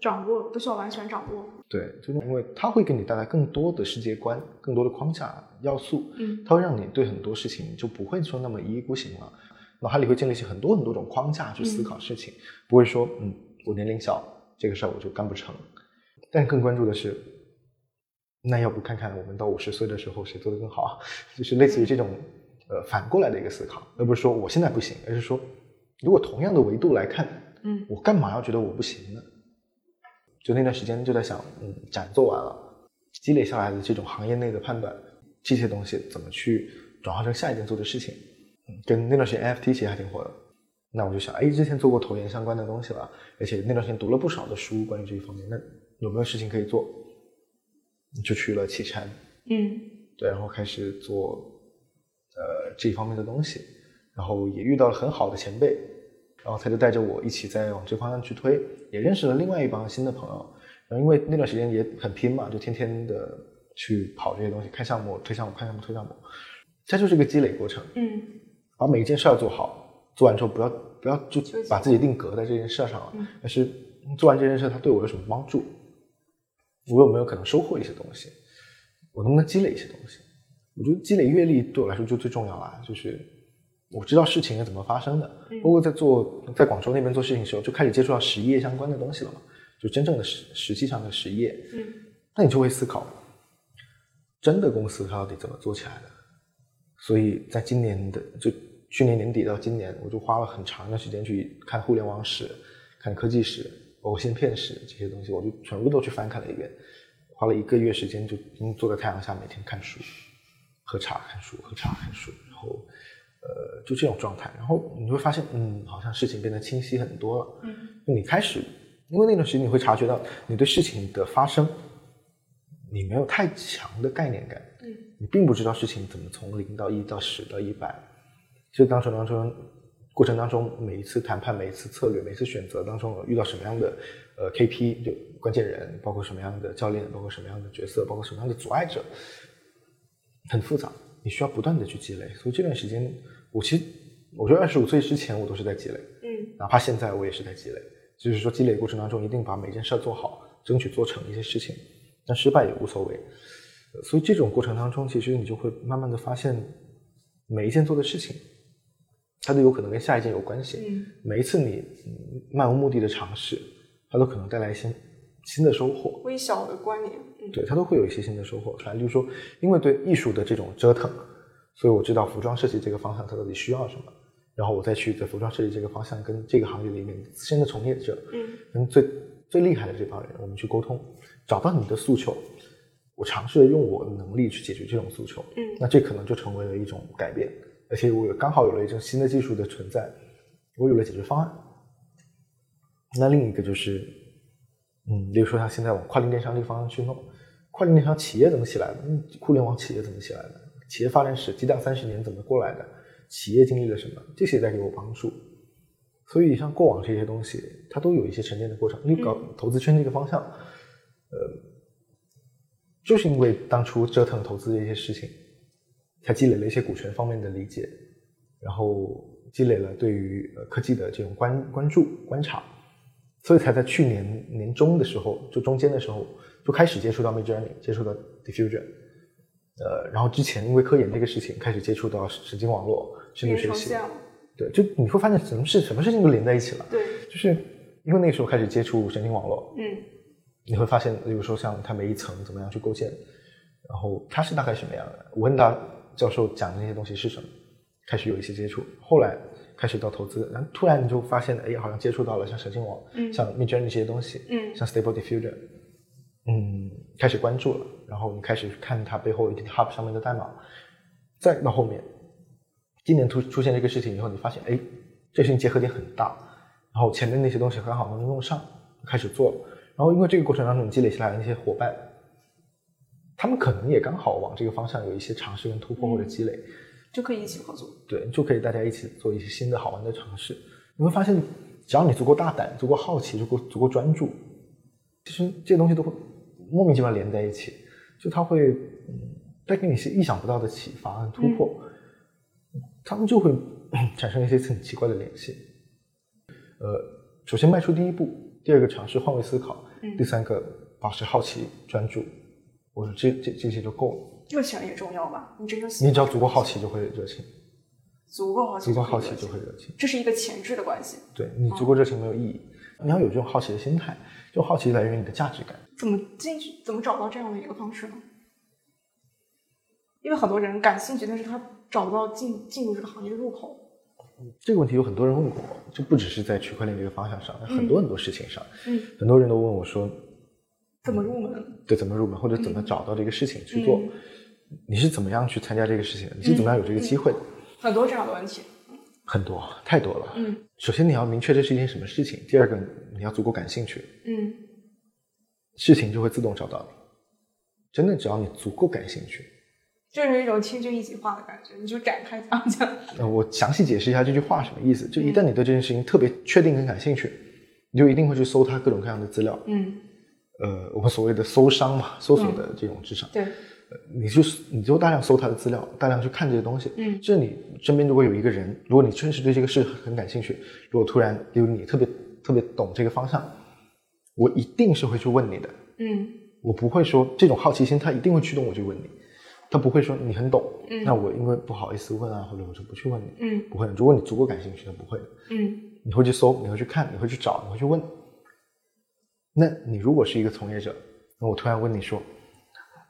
掌握不需要完全掌握。对，就是因为它会给你带来更多的世界观、更多的框架要素，嗯它会让你对很多事情就不会说那么一意孤行了，脑海里会建立起很多很多种框架去思考事情，不会说嗯，我年龄小，这个事儿我就干不成。但更关注的是，那要不看看我们到五十岁的时候谁做的更好啊？就是类似于这种呃反过来的一个思考，而不是说我现在不行，而是说如果同样的维度来看，嗯我干嘛要觉得我不行呢？就那段时间就在想，嗯，展做完了，积累下来的这种行业内的判断，这些东西怎么去转化成下一件做的事情？嗯，跟那段时间 NFT 其实还挺火的。那我就想，哎，之前做过投研相关的东西了，而且那段时间读了不少的书关于这一方面，那有没有事情可以做？就去了启辰，嗯对，然后开始做呃这一方面的东西，然后也遇到了很好的前辈，然后他就带着我一起在往这方向去推，也认识了另外一帮新的朋友。然后因为那段时间也很拼嘛，就天天的去跑这些东西，看项目、推项目、看项目、推项目，它就是个积累过程。嗯把每一件事儿做好，做完之后不要不要就把自己定格在这件事儿上了，嗯而是做完这件事，它对我有什么帮助？我有没有可能收获一些东西？我能不能积累一些东西？我觉得积累阅历对我来说就最重要了，就是我知道事情是怎么发生的。嗯包括在做在广州那边做事情的时候，就开始接触到实业相关的东西了嘛，就真正的实实际上的实业。嗯那你就会思考，真的公司它到底怎么做起来的？所以在今年的就去年年底到今年，我就花了很长的时间去看互联网史、看科技史，包包括芯片史这些东西，我就全部都去翻看了一遍，花了一个月时间就坐在太阳下每天看书、喝茶、看书、喝茶、看书，然后呃就这种状态，然后你会发现，嗯，好像事情变得清晰很多了。嗯，你开始因为那段时间你会察觉到你对事情的发生，你没有太强的概念感。嗯，你并不知道事情怎么从零到一到十到一百，就当时当中。过程当中，每一次谈判、每一次策略、每次选择当中，遇到什么样的呃 KP 就关键人，包括什么样的教练，包括什么样的角色，包括什么样的阻碍者，很复杂，你需要不断的去积累。所以这段时间，我其实我觉得二十五岁之前我都是在积累，嗯，哪怕现在我也是在积累。就是说，积累过程当中一定把每件事做好，争取做成一些事情，但失败也无所谓。所以这种过程当中，其实你就会慢慢的发现每一件做的事情。它都有可能跟下一件有关系。嗯，每一次你漫无目的的尝试，它都可能带来一些新的收获。微小的关联，对，他都会有一些新的收获。反正就是说，因为对艺术的这种折腾，所以我知道服装设计这个方向它到底需要什么，然后我再去在服装设计这个方向跟这个行业里面资深的从业者，嗯，跟最最厉害的这帮人，我们去沟通，找到你的诉求，我尝试用我的能力去解决这种诉求。嗯，那这可能就成为了一种改变。而且我刚好有了一种新的技术的存在，我有了解决方案。那另一个就是，嗯，比如说像现在往跨境电商这个方向去弄，跨境电商企业怎么起来的？嗯，互联网企业怎么起来的？企业发展史，激荡三十年怎么过来的？企业经历了什么？这些在给我帮助。所以像过往这些东西，它都有一些沉淀的过程。因为搞投资圈这个方向，呃，就是因为当初折腾投资的一些事情。才积累了一些股权方面的理解，然后积累了对于呃科技的这种关关注观察，所以才在去年年中的时候，就中间的时候就开始接触到 Midjourney，接触到 Diffusion，呃，然后之前因为科研这个事情开始接触到神经网络、深度学习，对，就你会发现什么事什么事情都连在一起了，对，就是因为那个时候开始接触神经网络，嗯，你会发现，比如说像它每一层怎么样去构建，然后它是大概什么样的，我问他。教授讲的那些东西是什么？开始有一些接触，后来开始到投资，然后突然你就发现，哎，好像接触到了像神经网，嗯，像 Midjourney 这些东西，嗯，像 Stable Diffusion，嗯，开始关注了，然后你开始看它背后 GitHub 上面的代码，再到后面，今年突出现这个事情以后，你发现，哎，这事情结合点很大，然后前面那些东西很好能用上，开始做了，然后因为这个过程当中你积累下来的那些伙伴。他们可能也刚好往这个方向有一些尝试跟突破或者积累，就可以一起合作。对，就可以大家一起做一些新的好玩的尝试。你会发现，只要你足够大胆、足够好奇、足够足够专注，其实这些东西都会莫名其妙连在一起。就它会带给你一些意想不到的启发和突破，他们就会 产生一些很奇怪的联系。呃，首先迈出第一步，第二个尝试换位思考，第三个保持好奇专注。我说这这这些就够了，热情也重要吧？你真正你只要足够好奇就会热情，足够好奇，足够好奇就会热情，这是一个前置的关系。对你足够热情没有意义，你要有这种好奇的心态，就好奇来源于你的价值感。怎么进去？怎么找到这样的一个方式呢？因为很多人感兴趣，但是他找不到进进入这个行业的入口。这个问题有很多人问过我，就不只是在区块链这个方向上，很多很多事情上，嗯，很多人都问我说。怎么入门？对，怎么入门，或者怎么找到这个事情去做？你是怎么样去参加这个事情？你是怎么样有这个机会的？很多这样的问题，很多，太多了。嗯，首先你要明确这是一件什么事情，第二个你要足够感兴趣。嗯，事情就会自动找到你。真的，只要你足够感兴趣，就是一种轻就一体化的感觉，你就展开讲讲。呃，我详细解释一下这句话什么意思。就一旦你对这件事情特别确定跟感兴趣，你就一定会去搜它各种各样的资料。嗯。呃，我们所谓的搜商嘛，搜索的这种职场，对，你就你就大量搜他的资料，大量去看这些东西。嗯，这你身边如果有一个人，如果你确实对这个事很感兴趣，如果突然有你特别特别懂这个方向，我一定是会去问你的。嗯，我不会说这种好奇心，他一定会驱动我去问你，他不会说你很懂，那我因为不好意思问啊，或者我就不去问你。嗯，不会，如果你足够感兴趣，他不会的。嗯，你会去搜，你会去看，你会去找，你会去问。那你如果是一个从业者，那我突然问你说，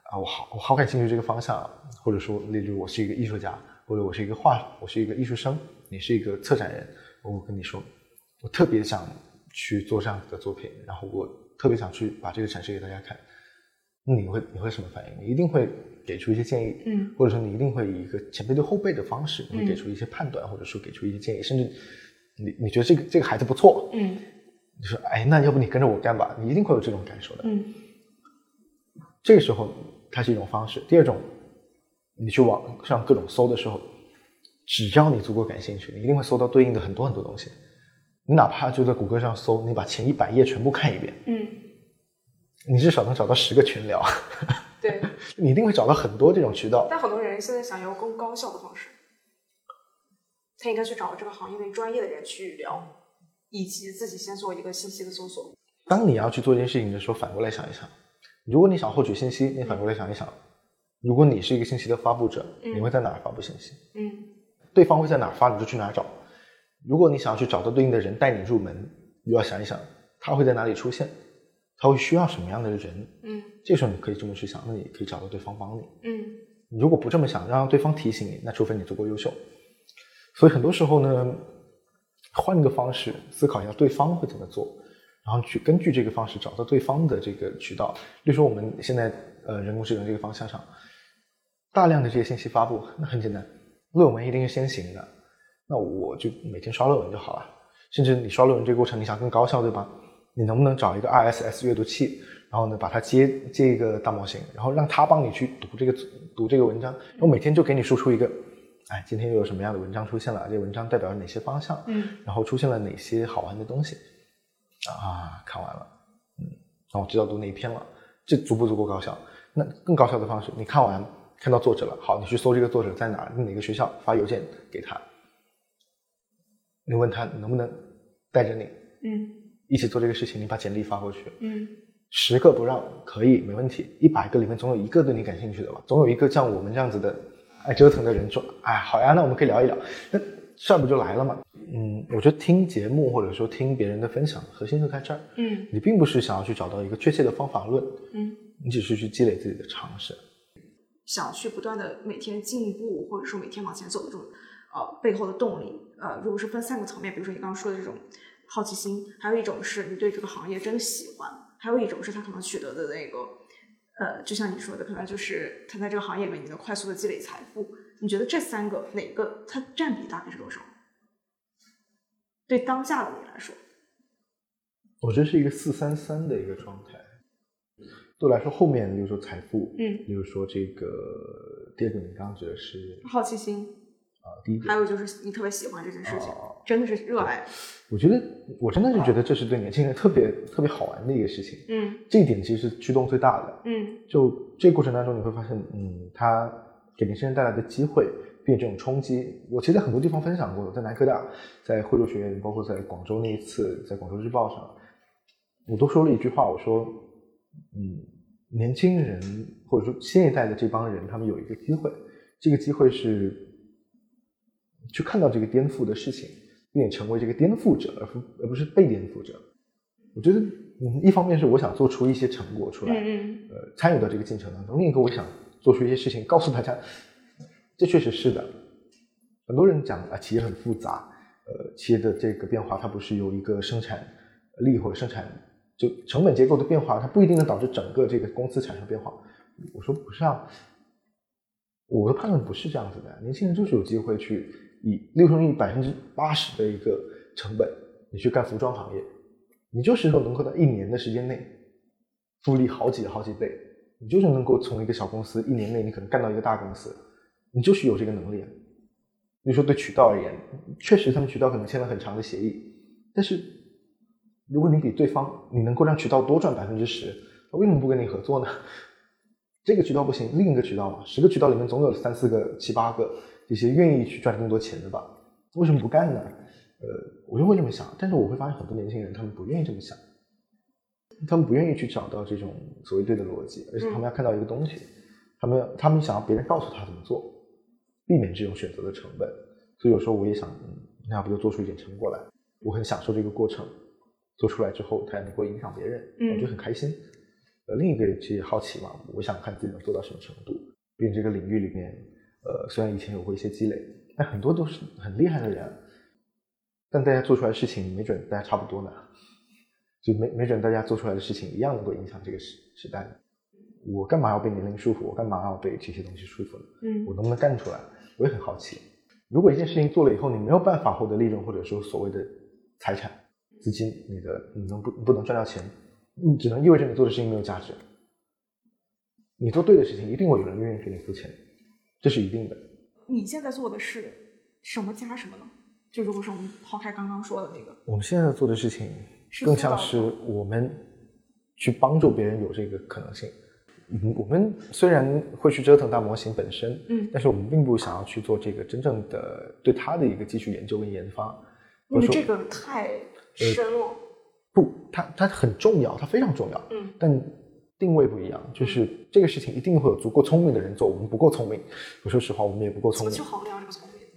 啊，我好，我好感兴趣这个方向，或者说，例如我是一个艺术家，或者我是一个画，我是一个艺术生，你是一个策展人，我跟你说，我特别想去做这样子的作品，然后我特别想去把这个展示给大家看，那你会你会什么反应？你一定会给出一些建议，嗯或者说你一定会以一个前辈对后辈的方式，你会嗯给出一些判断，或者说给出一些建议，甚至你你觉得这个这个孩子不错，嗯你说哎，那要不你跟着我干吧，你一定会有这种感受的。嗯这个时候它是一种方式。第二种，你去网上各种搜的时候，只要你足够感兴趣，你一定会搜到对应的很多很多东西。你哪怕就在谷歌上搜，你把前一百页全部看一遍，嗯，你至少能找到十个群聊，对。你一定会找到很多这种渠道。但很多人现在想要更高效的方式，他应该去找这个行业内专业的人去聊，以及自己先做一个信息的搜索。当你要去做一件事情的时候，反过来想一想，如果你想获取信息，你反过来想一想，如果你是一个信息的发布者，嗯你会在哪儿发布信息？嗯对方会在哪儿发，你就去哪儿找。如果你想要去找到对应的人带你入门，你就要想一想他会在哪里出现，他会需要什么样的人。嗯这时候你可以这么去想，那你可以找到对方帮你。嗯你如果不这么想，让对方提醒你，那除非你足够优秀。所以很多时候呢，换一个方式思考一下对方会怎么做，然后去根据这个方式找到对方的这个渠道。比如说我们现在呃人工智能这个方向上，大量的这些信息发布，那很简单，论文一定是先行的，那我就每天刷论文就好了。甚至你刷论文这个过程，你想更高效，对吧？你能不能找一个 RSS 阅读器，然后呢把它接接一个大模型，然后让它帮你去读这个读这个文章，然后每天就给你输出一个，哎，今天又有什么样的文章出现了？这个文章代表了哪些方向？嗯然后出现了哪些好玩的东西？啊，看完了，嗯，那我知道读哪一篇了，这足不足够高效？那更高效的方式，你看完看到作者了，好，你去搜这个作者在哪儿，哪个学校，发邮件给他，你问他能不能带着你嗯。一起做这个事情，你把简历发过去，嗯。十个不让可以没问题，一百个里面总有一个对你感兴趣的吧，总有一个像我们这样子的爱折腾的人说，哎，好呀，那我们可以聊一聊，那事儿不就来了吗？嗯，我觉得听节目或者说听别人的分享，核心就在这儿，嗯。你并不是想要去找到一个确切的方法论，嗯，你只是去积累自己的常识。想去不断的每天进步，或者说每天往前走的这种呃背后的动力，呃，如果是分三个层面，比如说你刚刚说的这种好奇心，还有一种是你对这个行业真的喜欢，还有一种是他可能取得的那个呃，就像你说的，可能就是他在这个行业里面你能快速的积累财富。你觉得这三个哪个它占比大概是多少？对当下的你来说，我觉得是一个四三三的一个状态。对我来说，后面比如说财富，嗯比如说这个第二个你刚刚觉得是好奇心，啊、第一点还有就是你特别喜欢这件事情，哦真的是热爱。我觉得我真的是觉得这是对年轻人特别特别好玩的一个事情，嗯这一点其实是驱动最大的。嗯就这个过程当中，你会发现，嗯，它给年轻人带来的机会，并且这种冲击，我其实在很多地方分享过，在南科大，在惠州学院，包括在广州那一次，在广州日报上，我都说了一句话，我说，嗯，年轻人或者说新一代的这帮人，他们有一个机会，这个机会是去看到这个颠覆的事情，并且成为这个颠覆者，而不而不是被颠覆者。我觉得，嗯，一方面是我想做出一些成果出来，嗯呃，参与到这个进程当中；另一个，我想做出一些事情，告诉大家，这确实是的。很多人讲啊，企业很复杂，呃，企业的这个变化，它不是由一个生产力或者生产就成本结构的变化，它不一定能导致整个这个公司产生变化。我说不是啊，我的判断不是这样子的。年轻人就是有机会去以例如说以百分之八十的一个成本，你去干服装行业，你就是说能够在一年的时间内复利好几好几倍，你就是能够从一个小公司一年内你可能干到一个大公司，你就是有这个能力啊。比如说对渠道而言，确实他们渠道可能签了很长的协议，但是如果你比对方你能够让渠道多赚百分之十，他为什么不跟你合作呢？这个渠道不行，另一个渠道嘛，十个渠道里面总有三四个、七八个这些愿意去赚更多钱的吧？为什么不干呢？呃，我就会这么想，但是我会发现很多年轻人他们不愿意这么想，他们不愿意去找到这种所谓对的逻辑，而且他们要看到一个东西，他们要他们想要别人告诉他怎么做，避免这种选择的成本。所以有时候我也想，嗯，那要不就做出一点成果来？我很享受这个过程，做出来之后，它也能够影响别人，嗯我觉得很开心。呃，另一个其实好奇嘛，我想看自己能做到什么程度。毕竟这个领域里面，呃，虽然以前有过一些积累，但很多都是很厉害的人，但大家做出来的事情，没准大家差不多呢。就没没准大家做出来的事情一样能够影响这个时时代。我干嘛要被年龄束缚？我干嘛要被这些东西束缚呢？嗯我能不能干出来？我也很好奇。如果一件事情做了以后，你没有办法获得利润，或者说所谓的财产、资金，你的你能不不能赚到钱，你只能意味着你做的事情没有价值。你做对的事情，一定会有人愿意给你付钱，这是一定的。你现在做的是什么加什么呢？就如果是我们抛开刚刚说的那个，我们现在做的事情，更像是我们去帮助别人有这个可能性。嗯，我们虽然会去折腾大模型本身，嗯但是我们并不想要去做这个真正的对它的一个继续研究跟研发。因为这个太深了。不，它它很重要，它非常重要，嗯但定位不一样，就是这个事情一定会有足够聪明的人做，我们不够聪明。我说实话，我们也不够聪明怎么去，衡量这个聪明？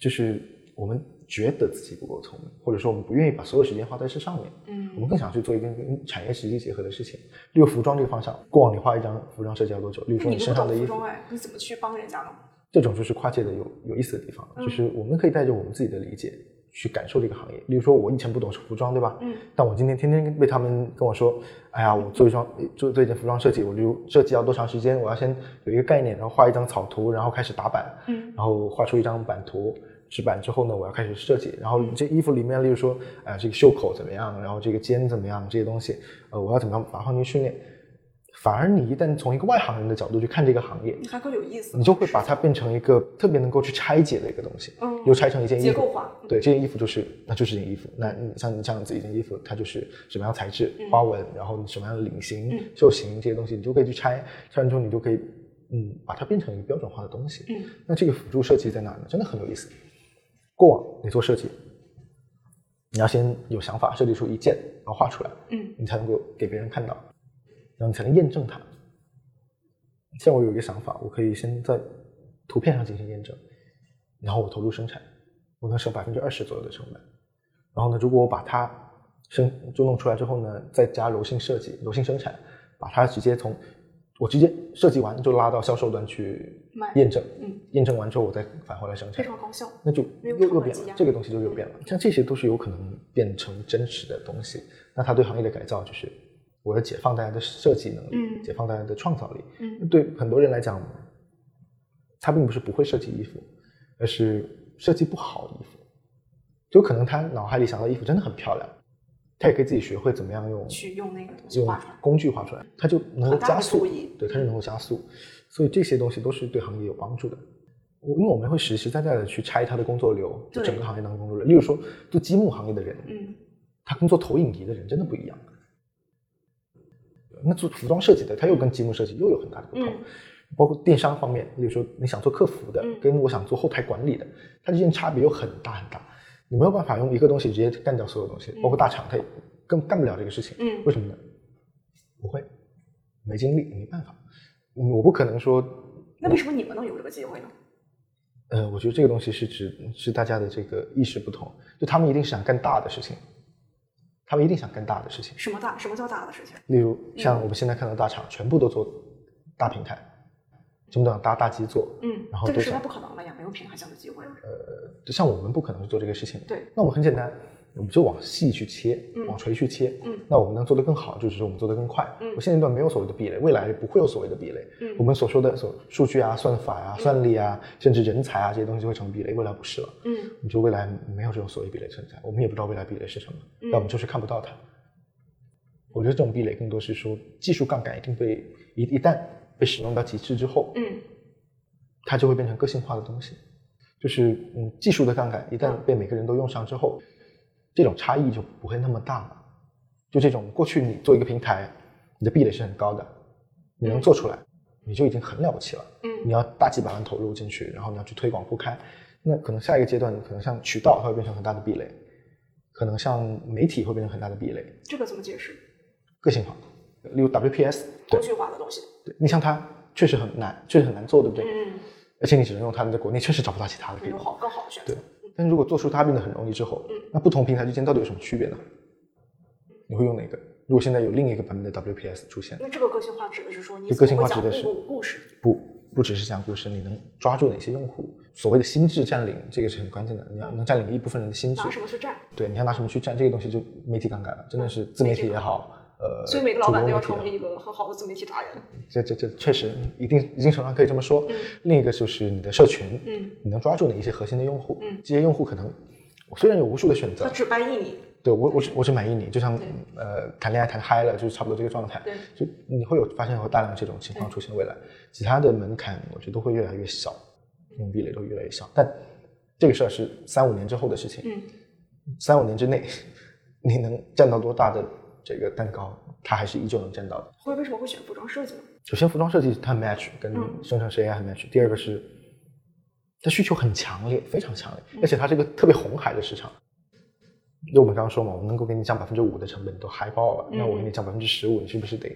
就是我们觉得自己不够聪明，或者说我们不愿意把所有时间花在这上面。嗯我们更想去做一个跟产业实际结合的事情。例如服装这个方向，过往你画一张服装设计要多久？例如说你身上的衣服懂服装，哎，你怎么去帮人家呢？这种就是跨界的有有意思的地方，嗯就是我们可以带着我们自己的理解去感受这个行业。例如说，我以前不懂服装，对吧？嗯，但我今天天天被他们跟我说，哎呀，我做一双做做一件服装设计，我就设计要多长时间？我要先有一个概念，然后画一张草图，然后开始打版，嗯然后画出一张版图。纸板之后呢，我要开始设计，然后这衣服里面，例如说，呃，这个袖口怎么样，然后这个肩怎么样，这些东西，呃，我要怎么样把它放进训练。反而你一旦从一个外行人的角度去看这个行业，你还更有意思。你就会把它变成一个特别能够去拆解的一个东西，嗯又拆成一件衣服，结构化。对，这件衣服就是那就是这件衣服。那你像你这样子一件衣服，它就是什么样材质、嗯花纹，然后什么样的领型、嗯袖型这些东西，你就可以去拆。拆完之后，你就可以嗯把它变成一个标准化的东西。嗯那这个辅助设计在哪呢？真的很有意思。过往你做设计，你要先有想法，设计出一件，然后画出来，嗯你才能够给别人看到，然后你才能验证它。像我有一个想法，我可以先在图片上进行验证，然后我投入生产，我能省百分之二十左右的成本。然后呢，如果我把它生就弄出来之后呢，再加柔性设计、柔性生产，把它直接从我直接设计完就拉到销售端去验证，嗯，验证完之后我再返回来生产非产，常高效。那就又又变了这个东西就又变了。像这些都是有可能变成真实的东西。那它对行业的改造就是我要解放大家的设计能力，嗯解放大家的创造力。嗯对很多人来讲，他并不是不会设计衣服，而是设计不好衣服。就可能他脑海里想到衣服真的很漂亮，他也可以自己学会怎么样用去用那个东西用画。工具画出来，他就能够加速，对，他就能够加速，所以这些东西都是对行业有帮助的。我因为我们会实实在在的去拆他的工作流，就整个行业当中工作流。例如说，做积木行业的人，嗯他跟做投影仪的人真的不一样。那做服装设计的，他又跟积木设计又有很大的不同。嗯包括电商方面，比如说你想做客服的，嗯跟我想做后台管理的，它之间差别又很大很大。你没有办法用一个东西直接干掉所有东西，包括大厂，它也更干不了这个事情。嗯为什么呢？不会，没精力，没办法。嗯我不可能说，那为什么你们能有这个机会呢？呃，我觉得这个东西是指是大家的这个意识不同，就他们一定是想干大的事情，他们一定想干大的事情。什么大？什么叫大的事情？例如像我们现在看到大厂，全部都做大平台，全部都想搭大基做。嗯然，后这个时代不可能了呀，没有品牌项的机会呃。就像我们不可能去做这个事情，对，那我们很简单，我们就往细去切，嗯往垂去切。嗯那我们能做得更好，就是我们做得更快。嗯我现阶段没有所谓的壁垒，未来不会有所谓的壁垒。嗯我们所说的所数据啊、算法啊、算力啊，甚至人才啊这些东西会成为壁垒，未来不是了。嗯我们就未来没有这种所谓壁垒存在，我们也不知道未来壁垒是什么，嗯但我们就是看不到它。我觉得这种壁垒更多是说技术杠杆一定被一一旦被使用到极致之后，嗯它就会变成个性化的东西。就是嗯，技术的杠杆一旦被每个人都用上之后，这种差异就不会那么大了。就这种过去你做一个平台，你的壁垒是很高的，你能做出来，你就已经很了不起了。嗯你要大几百万投入进去，然后你要去推广铺开，那可能下一个阶段，可能像渠道它会变成很大的壁垒，可能像媒体会变成很大的壁垒，这个怎么解释？个性化，例如 WPS，对工具化的东西。对，你像它确实很难，确实很难做，对不对？嗯，而且你只能用它，你在国内确实找不到其他的。有好更好的选择对。但如果做出它变得很容易之后，嗯那不同平台之间到底有什么区别呢？你会用哪个？如果现在有另一个版本的 WPS 出现，那这个个性化指的是说你个性化指的是讲故故事。不不只是讲故事，你能抓住哪些用户，所谓的心智占领，这个是很关键的。你要能占领一部分人的心智拿，什么去占？对，你要拿什么去占这个东西，就媒体杠杆了，真的是自媒体也好，呃，所以每个老板都要成为一个很好的自媒体达人。这这这确实一定一定程度上可以这么说。嗯另一个就是你的社群，嗯，你能抓住哪一些核心的用户？嗯这些用户可能我虽然有无数的选择他，只满意你，对我我只我只满意你，就像呃谈恋爱谈嗨了，就是差不多这个状态。对就你会有发现有大量这种情况出现，未来其他的门槛我觉得都会越来越小，用户壁垒都越来越小。但这个事儿是三五年之后的事情，嗯，三五年之内 你能占到多大的这个蛋糕，它还是依旧能占到的。会为什么会选服装设计呢？首先，服装设计它 match 跟嗯生成式 AI 很 match。第二个是它需求很强烈，非常强烈，而且它是一个特别红海的市场。就我们刚刚说嘛，我们能够给你降百分之五的成本，你都嗨爆了。那我给你降百分之十五，你是不是得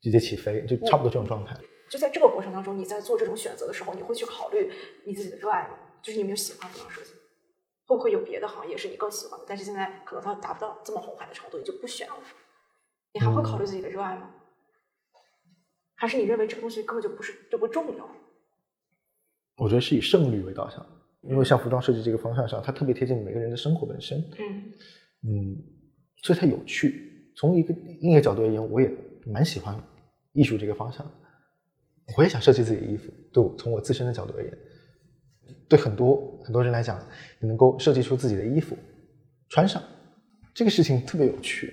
直接起飞？就差不多这种状态。就在这个过程当中，你在做这种选择的时候，你会去考虑你自己的热爱吗？就是你有没有喜欢服装设计？会不会有别的行业是你更喜欢的，但是现在可能它达不到这么红海的程度，你就不选了？你还会考虑自己的热爱吗？还是你认为这个东西根本就不是就不重要？我觉得是以胜率为导向，因为像服装设计这个方向上，它特别贴近每个人的生活本身。嗯嗯，所以它有趣。从一个另一个角度而言，我也蛮喜欢艺术这个方向。我也想设计自己的衣服。对我，从我自身的角度而言，对很多很多人来讲，你能够设计出自己的衣服，穿上这个事情特别有趣。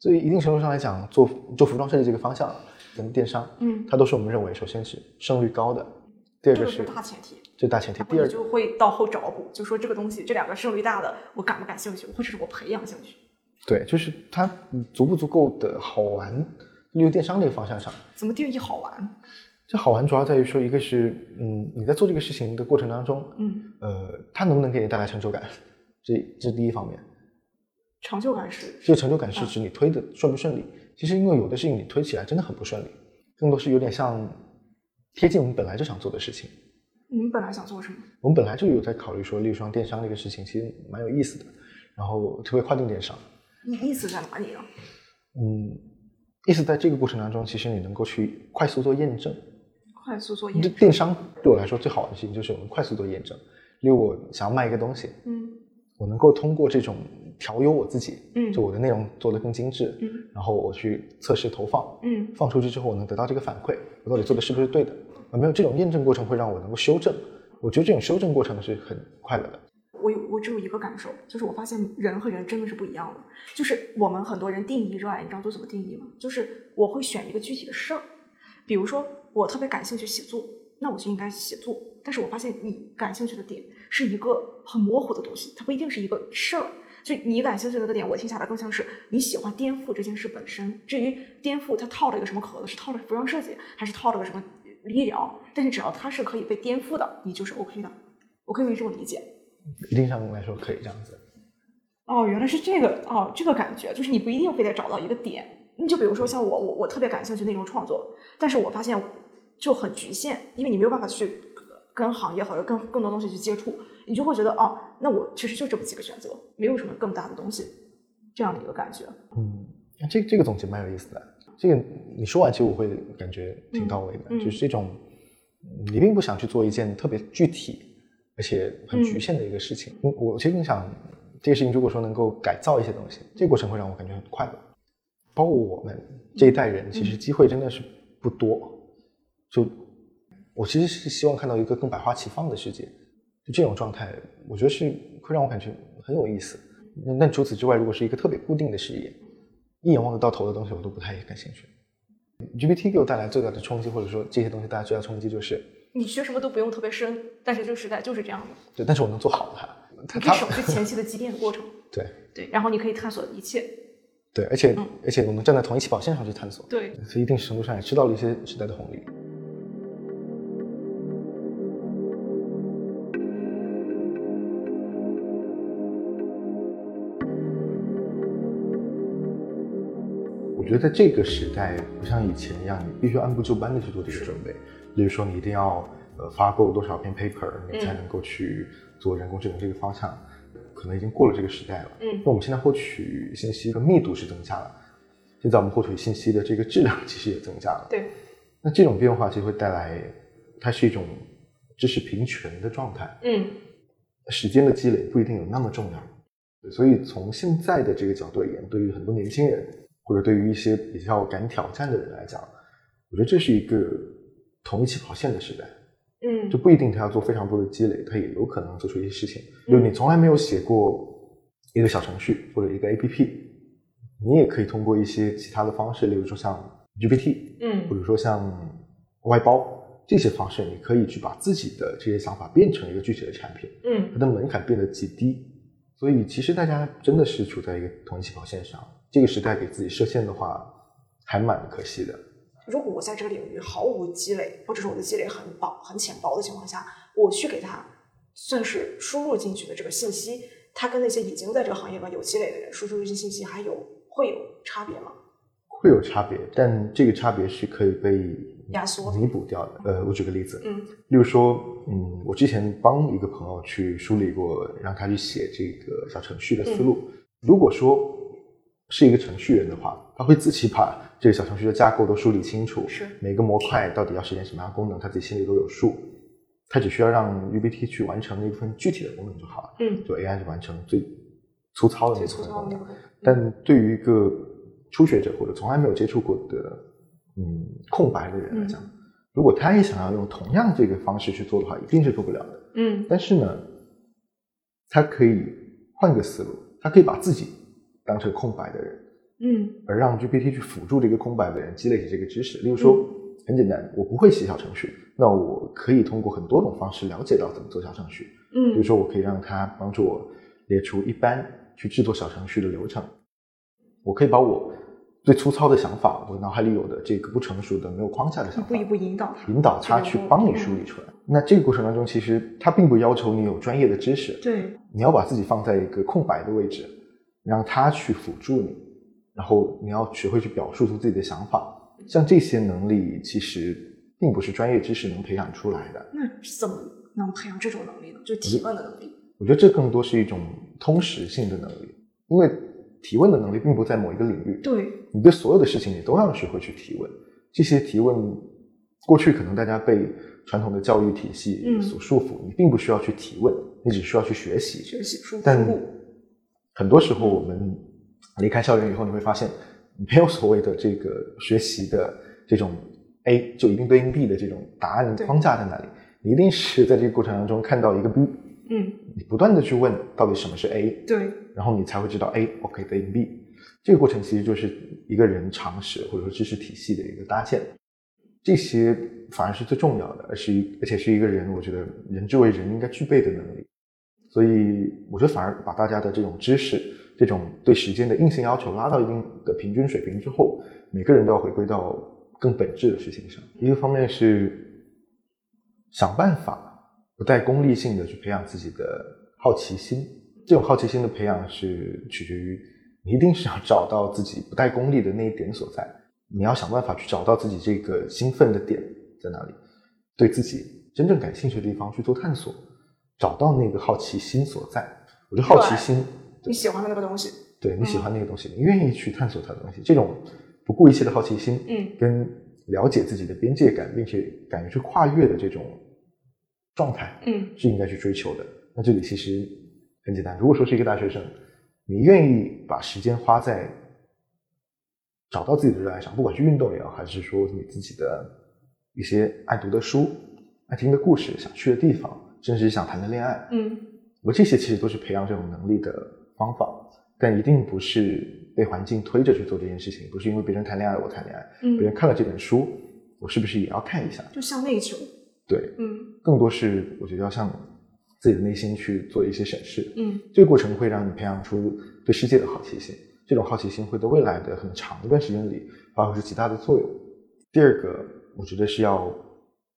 所以一定程度上来讲，做做服装设计这个方向跟电商，嗯，它都是我们认为首先是胜率高的，第二个是大前提。这大前提，第二就会到后找补，就说这个东西这两个胜率大的，我感不感兴趣，或者是我培养兴趣？对，就是它足不足够的好玩。因为电商这个方向上，怎么定义好玩？这好玩主要在于说，一个是嗯，你在做这个事情的过程当中，嗯，呃，它能不能给你带来成就感，这这是第一方面。成就感是这个成就感是指你推的顺不顺利。其实因为有的事情你推起来真的很不顺利，更多是有点像贴近我们本来就想做的事情。你们本来想做什么？我们本来就有在考虑说，例如像电商这个事情，其实蛮有意思的。然后特别跨境电商，你意思在哪里呢？嗯，意思在这个过程当中，其实你能够去快速做验证。快速做这验证。电商对我来说最好的事情就是我们快速做验证。例如我想要卖一个东西，嗯我能够通过这种调优我自己，嗯就我的内容做得更精致，嗯然后我去测试投放，嗯放出去之后我能得到这个反馈，我到底做的是不是对的？啊没有这种验证过程会让我能够修正，我觉得这种修正过程是很快乐的。我有我只有一个感受，就是我发现人和人真的是不一样的。就是我们很多人定义热爱，你知道都怎么定义吗？就是我会选一个具体的事儿，比如说我特别感兴趣写作，那我就应该写作。但是我发现你感兴趣的点是一个很模糊的东西，它不一定是一个事儿。就你感兴趣的那个点，我听下来更像是你喜欢颠覆这件事本身。至于颠覆它套了一个什么壳子，是套了服装设计，还是套了个什么医疗？但是只要它是可以被颠覆的，你就是 OK 的。我可以这么理解。一定上来说可以这样子。哦，原来是这个哦，这个感觉就是你不一定非得找到一个点。你就比如说像我，我我特别感兴趣内容创作，但是我发现就很局限，因为你没有办法去跟行业或者更更多东西去接触，你就会觉得哦，那我其实就这么几个选择，没有什么更大的东西，这样的一个感觉。嗯，这这个总结蛮有意思的。这个你说完，其实我会感觉挺到位的，就是这种嗯你并不想去做一件特别具体而且很局限的一个事情。嗯、我其实更想这个事情，如果说能够改造一些东西，这个过程会让我感觉很快乐。包括我们这一代人，其实机会真的是不多。就我其实是希望看到一个更百花齐放的世界，就这种状态，我觉得是会让我感觉很有意思。那那除此之外，如果是一个特别固定的事业，一眼望得到头的东西，我都不太感兴趣。GPT 给我带来最大的冲击，或者说这些东西带来最大的冲击就是，你学什么都不用特别深，但是这个时代就是这样的，对，但是我能做好它。它你可以省去前期的积淀的过程，对对，然后你可以探索一切，对，而且、嗯。而且我们站在同一起跑线上去探索，对，所以一定程度上也吃到了一些时代的红利。我觉得在这个时代，不像以前一样，你必须按部就班的去做这个准备。例如说，你一定要呃发够多少篇 paper，你才嗯能够去做人工智能这个方向，可能已经过了这个时代了。嗯那我们现在获取信息的密度是增加了，现在我们获取信息的这个质量其实也增加了。对，那这种变化其实会带来，它是一种知识平权的状态，嗯时间的积累不一定有那么重要。对所以从现在的这个角度而言，对于很多年轻人，或者对于一些比较敢挑战的人来讲，我觉得这是一个同一起跑线的时代。嗯就不一定他要做非常多的积累，他也有可能做出一些事情。就是你从来没有写过一个小程序或者一个 APP，你也可以通过一些其他的方式，例如说像 GPT，嗯或者说像外包这些方式，你可以去把自己的这些想法变成一个具体的产品，嗯它的门槛变得极低。所以其实大家真的是处在一个同一起跑线上，这个时代给自己设限的话，还蛮可惜的。如果我在这个领域毫无积累，或者是我的积累很薄、很浅薄的情况下，我去给他算是输入进去的这个信息，它跟那些已经在这个行业中有积累的人输出这些信息还有会有差别吗？会有差别，但这个差别是可以被压缩弥补掉的。呃，我举个例子，嗯例如说，嗯，我之前帮一个朋友去梳理过，让他去写这个小程序的思路。如果说是一个程序员的话，他会自己把这个小程序的架构都梳理清楚，是每个模块到底要实现什么样的功能，他自己心里都有数。他只需要让 UBT 去完成那部分具体的功能就好了，嗯，就 AI 去完成最粗糙的那部分功能。但对于一个初学者或者从来没有接触过的嗯空白的人来讲，如果他也想要用同样这个方式去做的话，一定是做不了的。嗯但是呢，他可以换个思路，他可以把自己当成空白的人，嗯而让 GPT 去辅助这个空白的人积累起这个知识。例如说，很简单，我不会写小程序，那我可以通过很多种方式了解到怎么做小程序。嗯比如嗯说，我可以让他帮助我列出一般去制作小程序的流程。我可以把我最粗糙的想法，我脑海里有的这个不成熟的、没有框架的想法，一步一步引导他，引导他去帮你梳理出来。那这个过程当中，其实他并不要求你有专业的知识，对，你要把自己放在一个空白的位置，让他去辅助你，然后你要学会去表述出自己的想法。像这些能力，其实并不是专业知识能培养出来的。那怎么能培养这种能力呢？就提问的能力。我觉得这更多是一种通识性的能力，因为提问的能力并不在某一个领域，对，你对所有的事情你都要学会去提问。这些提问，过去可能大家被传统的教育体系嗯所束缚，你并不需要去提问，你只需要去学习。学习输但。很多时候，我们离开校园以后，你会发现，没有所谓的这个学习的这种 A 就一定对应 B 的这种答案对框架在哪里。你一定是在这个过程当中看到一个 B，嗯，你不断的去问到底什么是 A，对，然后你才会知道 A OK 对应 B。这个过程其实就是一个人常识或者说知识体系的一个搭建，这些反而是最重要的，而是一而且是一个人我觉得人之为人应该具备的能力。所以我觉得反而把大家的这种知识、这种对时间的硬性要求拉到一定的平均水平之后，每个人都要回归到更本质的事情上。一个方面是想办法不带功利性的去培养自己的好奇心，这种好奇心的培养是取决于你一定是要找到自己不带功利的那一点所在，你要想办法去找到自己这个兴奋的点在哪里，对自己真正感兴趣的地方去做探索，找到那个好奇心所在。我觉得好奇心，你喜欢的那个东西。对你喜欢那个东西，你愿意去探索它的东西，这种不顾一切的好奇心，嗯，跟了解自己的边界感，并且敢于去跨越的这种状态，嗯是应该去追求的。那这里其实很简单，如果说是一个大学生，你愿意把时间花在找到自己的热爱上，不管是运动也好，还是说你自己的一些爱读的书、爱听的故事、想去的地方，甚至是想谈的恋爱，嗯我这些其实都是培养这种能力的方法，但一定不是被环境推着去做这件事情，不是因为别人谈恋爱我谈恋爱，嗯别嗯，人看了这本书，我是不是也要看一下？就向内求。对，嗯更多是我觉得要向自己的内心去做一些审视。嗯这个过程会让你培养出对世界的好奇心，这种好奇心会在未来的很长一段时间里发挥出极大的作用。第二个，我觉得是要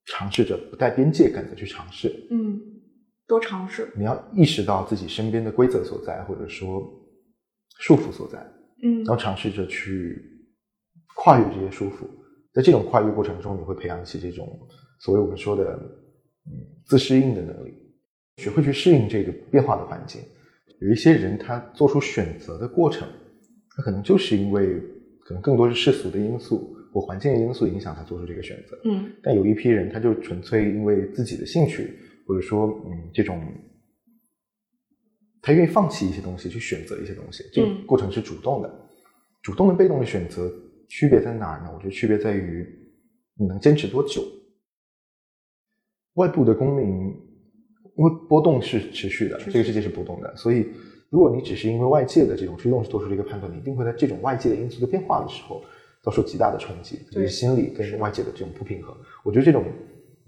尝试着不带边界感的去尝试，嗯，多尝试。你要意识到自己身边的规则所在，或者说束缚所在，嗯然后尝试着去跨越这些束缚。在这种跨越过程中，你会培养起这种所谓我们说的嗯自适应的能力，学会去适应这个变化的环境。有一些人他做出选择的过程，他可能就是因为可能更多是世俗的因素，或环境因素影响他做出这个选择。嗯但有一批人，他就纯粹因为自己的兴趣，或者说嗯这种，他愿意放弃一些东西去选择一些东西，这个嗯过程是主动的。主动跟被动的选择区别在哪儿呢？我觉得区别在于你能坚持多久。外部的公民，因为波动是持续的，这个世界是波动的，所以如果你只是因为外界的这种驱动做出了一个判断，你一定会在这种外界的因素的变化的时候遭受极大的冲击，就是心理跟外界的这种不平衡。我觉得这种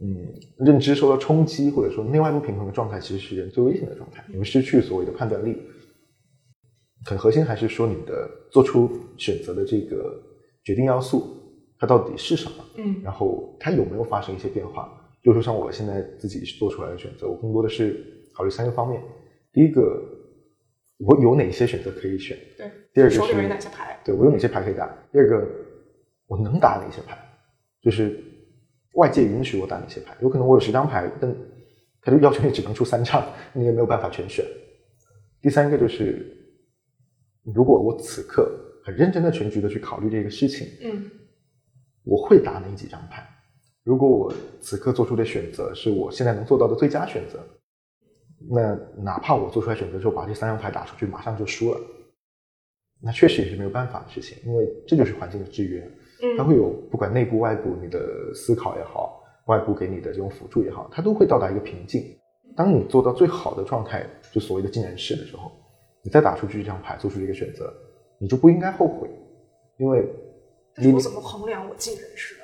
嗯认知受到冲击或者说内外不平衡的状态，其实是人最危险的状态，你们失去所谓的判断力。很核心还是说你的做出选择的这个决定要素，它到底是什么？嗯然后它有没有发生一些变化？比如说像我现在自己做出来的选择，我更多的是考虑三个方面。第一个，我有哪些选择可以选？对。第二个是有哪些牌？对我有哪些牌可以打？第二个，我能打哪些牌？就是外界允许我打哪些牌？有可能我有十张牌，但他就要求你只能出三张，你也没有办法全选。第三个就是，如果我此刻很认真的全局的去考虑这个事情，嗯我会打哪几张牌？如果我此刻做出的选择是我现在能做到的最佳选择，那哪怕我做出来选择之后把这三张牌打出去，马上就输了，那确实也是没有办法的事情，因为这就是环境的制约，它嗯会有不管内部外部你的思考也好，外部给你的这种辅助也好，它都会到达一个瓶颈。当你做到最好的状态，就所谓的尽人事的时候，你再打出去这张牌，做出这个选择，你就不应该后悔，因为你我怎么衡量我尽人事呢？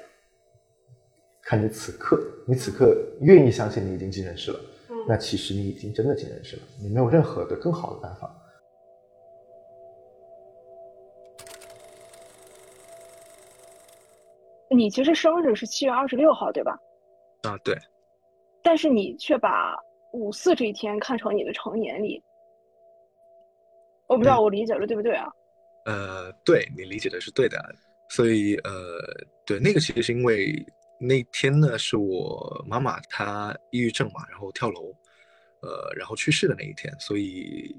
看你此刻，你此刻愿意相信你已经尽人事了，嗯那其实你已经真的尽人事了，你没有任何的更好的办法。你其实生日是七月二十六号，对吧？啊，对，但是你却把五四这一天看成你的成年礼，我不知道我理解的对不对啊？呃，对你理解的是对的，所以呃，对那个其实是因为那天呢是我妈妈她抑郁症嘛，然后跳楼，呃，然后去世的那一天，所以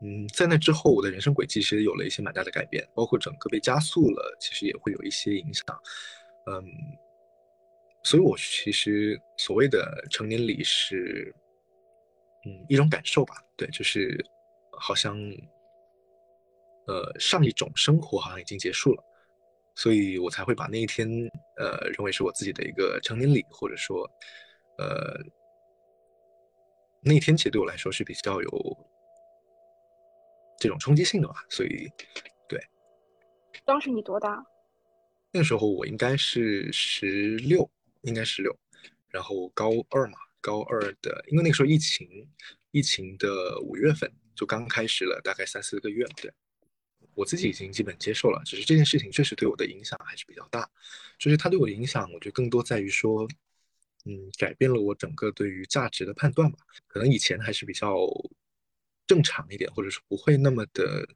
嗯，在那之后我的人生轨迹其实有了一些蛮大的改变，包括整个被加速了，其实也会有一些影响，嗯，所以我其实所谓的成年礼是嗯一种感受吧，对，就是好像。呃，上一种生活好像已经结束了，所以我才会把那一天呃认为是我自己的一个成年礼，或者说呃那一天其实对我来说是比较有这种冲击性的吧，所以对当时你多大？那时候我应该是十六，应该十六，然后高二嘛，高二的，因为那个时候疫情，疫情的五月份就刚开始了，大概三四个月，对。我自己已经基本接受了，只是这件事情确实对我的影响还是比较大。就是它对我的影响，我觉得更多在于说，嗯，改变了我整个对于价值的判断吧。可能以前还是比较正常一点，或者说不会那么的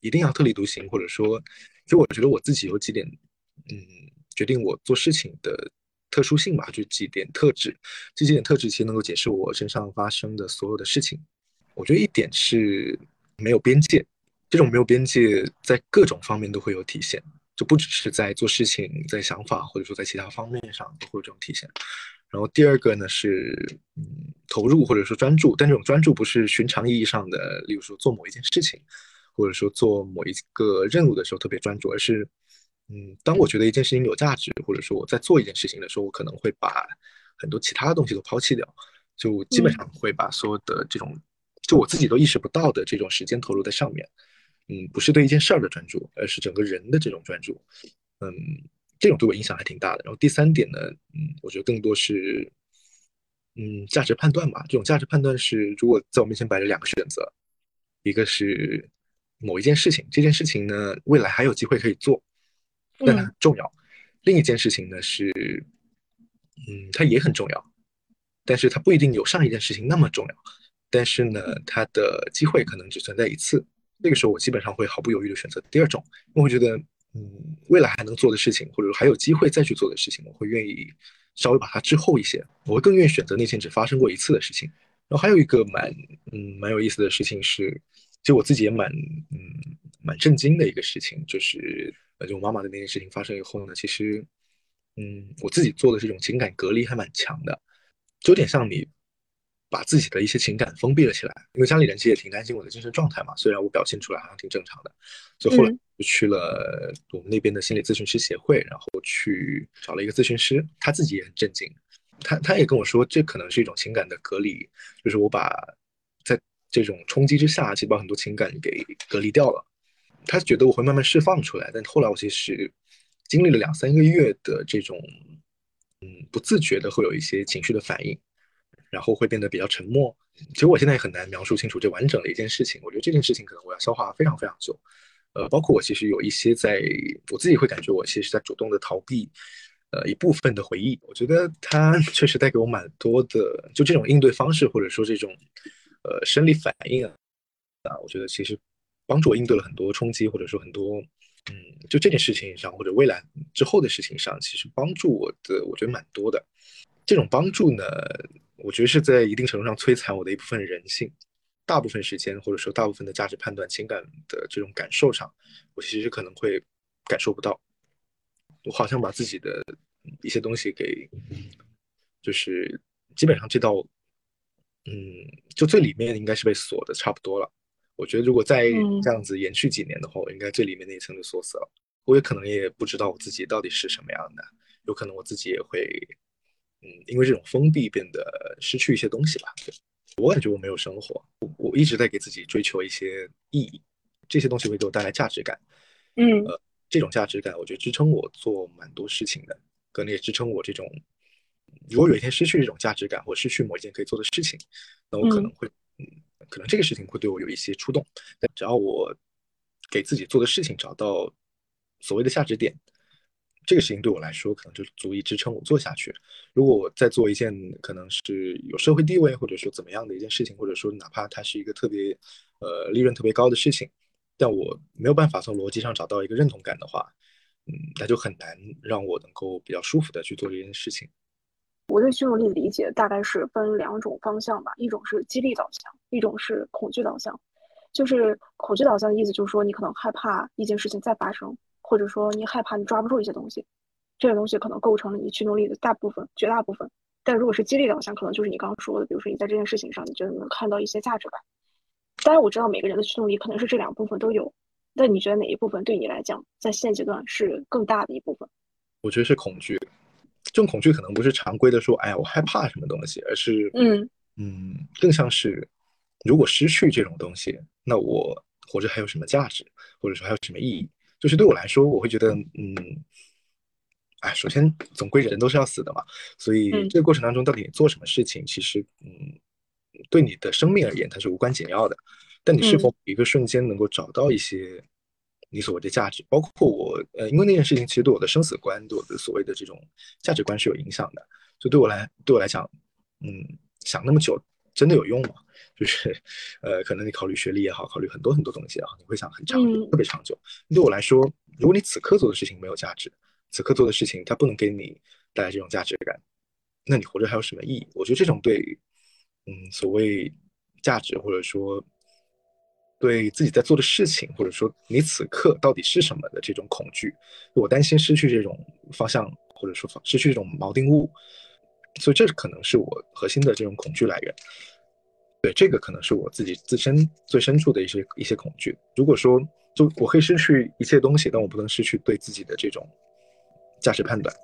一定要特立独行，或者说，就我觉得我自己有几点，嗯，决定我做事情的特殊性吧，就几点特质。这几点特质其实能够解释我身上发生的所有的事情。我觉得一点是没有边界。这种没有边界，在各种方面都会有体现，就不只是在做事情、在想法，或者说在其他方面上都会有这种体现。然后第二个呢是，嗯，投入或者说专注，但这种专注不是寻常意义上的，例如说做某一件事情，或者说做某一个任务的时候特别专注，而是，嗯，当我觉得一件事情有价值，或者说我在做一件事情的时候，我可能会把很多其他的东西都抛弃掉，就基本上会把所有的这种，就我自己都意识不到的这种时间投入在上面。嗯，不是对一件事儿的专注，而是整个人的这种专注。嗯，这种对我影响还挺大的。然后第三点呢，嗯，我觉得更多是，嗯，价值判断吧。这种价值判断是，如果在我面前摆着两个选择，一个是某一件事情，这件事情呢未来还有机会可以做，但它很重要；另一件事情呢是，嗯，它也很重要，但是它不一定有上一件事情那么重要。但是呢，它的机会可能只存在一次。那个时候，我基本上会毫不犹豫的选择第二种，因为我觉得，嗯，未来还能做的事情，或者说还有机会再去做的事情，我会愿意稍微把它滞后一些。我会更愿意选择那件只发生过一次的事情。然后还有一个蛮，嗯，蛮有意思的事情是，就我自己也蛮，嗯，蛮震惊的一个事情，就是呃，就我妈妈的那件事情发生以后呢，其实，嗯，我自己做的这种情感隔离还蛮强的，就有点像你把自己的一些情感封闭了起来。因为家里人其实也挺担心我的精神状态嘛，虽然我表现出来好像挺正常的，所以后来就去了我们那边的心理咨询师协会，然后去找了一个咨询师，他自己也很震惊，他他也跟我说，这可能是一种情感的隔离，就是我把在这种冲击之下，其实把很多情感给隔离掉了。他觉得我会慢慢释放出来，但后来我其实经历了两三个月的这种，嗯，不自觉的会有一些情绪的反应，然后会变得比较沉默。其实我现在也很难描述清楚这完整的一件事情。我觉得这件事情可能我要消化非常非常久。呃，包括我其实有一些在我自己会感觉我其实是在主动的逃避，呃，一部分的回忆。我觉得它 确实带给我蛮多的，就这种应对方式或者说这种呃生理反应啊，啊，我觉得其实。帮助我应对了很多冲击，或者说很多，嗯，就这件事情上，或者未来之后的事情上，其实帮助我的，我觉得蛮多的。这种帮助呢，我觉得是在一定程度上摧残我的一部分人性。大部分时间，或者说大部分的价值判断、情感的这种感受上，我其实可能会感受不到。我好像把自己的一些东西给，就是基本上这道，嗯，就最里面应该是被锁的差不多了。我觉得如果再这样子延续几年的话，我应该最里面那一层就锁死了。我也可能也不知道我自己到底是什么样的，有可能我自己也会，嗯，因为这种封闭变得失去一些东西吧。我感觉我没有生活，我我一直在给自己追求一些意义，这些东西会给我带来价值感。嗯，呃，这种价值感，我觉得支撑我做蛮多事情的，可能也支撑我这种，如果有一天失去这种价值感，或失去某一件可以做的事情，那我可能会，嗯。可能这个事情会对我有一些触动，但只要我给自己做的事情找到所谓的价值点，这个事情对我来说可能就足以支撑我做下去。如果我在做一件可能是有社会地位或者说怎么样的一件事情，或者说哪怕它是一个特别呃利润特别高的事情，但我没有办法从逻辑上找到一个认同感的话，嗯，那就很难让我能够比较舒服的去做这件事情。我对驱动力的理解大概是分两种方向吧，一种是激励导向，一种是恐惧导向。就是恐惧导向的意思，就是说你可能害怕一件事情再发生，或者说你害怕你抓不住一些东西，这些东西可能构成了你驱动力的大部分、绝大部分。但如果是激励导向，可能就是你刚刚说的，比如说你在这件事情上，你觉得能看到一些价值感。当然，我知道每个人的驱动力可能是这两部分都有，但你觉得哪一部分对你来讲，在现阶段是更大的一部分？我觉得是恐惧。这种恐惧可能不是常规的说，哎呀，我害怕什么东西，而是，嗯嗯，更像是，如果失去这种东西，那我活着还有什么价值，或者说还有什么意义？就是对我来说，我会觉得，嗯，哎，首先总归人都是要死的嘛，所以这个过程当中到底做什么事情，其实，嗯，对你的生命而言它是无关紧要的，但你是否一个瞬间能够找到一些。你所谓的价值，包括我，呃，因为那件事情其实对我的生死观、对我的所谓的这种价值观是有影响的。就对我来，对我来讲，嗯，想那么久真的有用吗？就是，呃，可能你考虑学历也好，考虑很多很多东西也好，你会想很长，特别长久。对我来说，如果你此刻做的事情没有价值，此刻做的事情它不能给你带来这种价值感，那你活着还有什么意义？我觉得这种对，嗯，所谓价值或者说。对自己在做的事情，或者说你此刻到底是什么的这种恐惧，我担心失去这种方向，或者说失去这种锚定物，所以这可能是我核心的这种恐惧来源。对，这个可能是我自己自身最深处的一些一些恐惧。如果说就我可以失去一切东西，但我不能失去对自己的这种价值判断。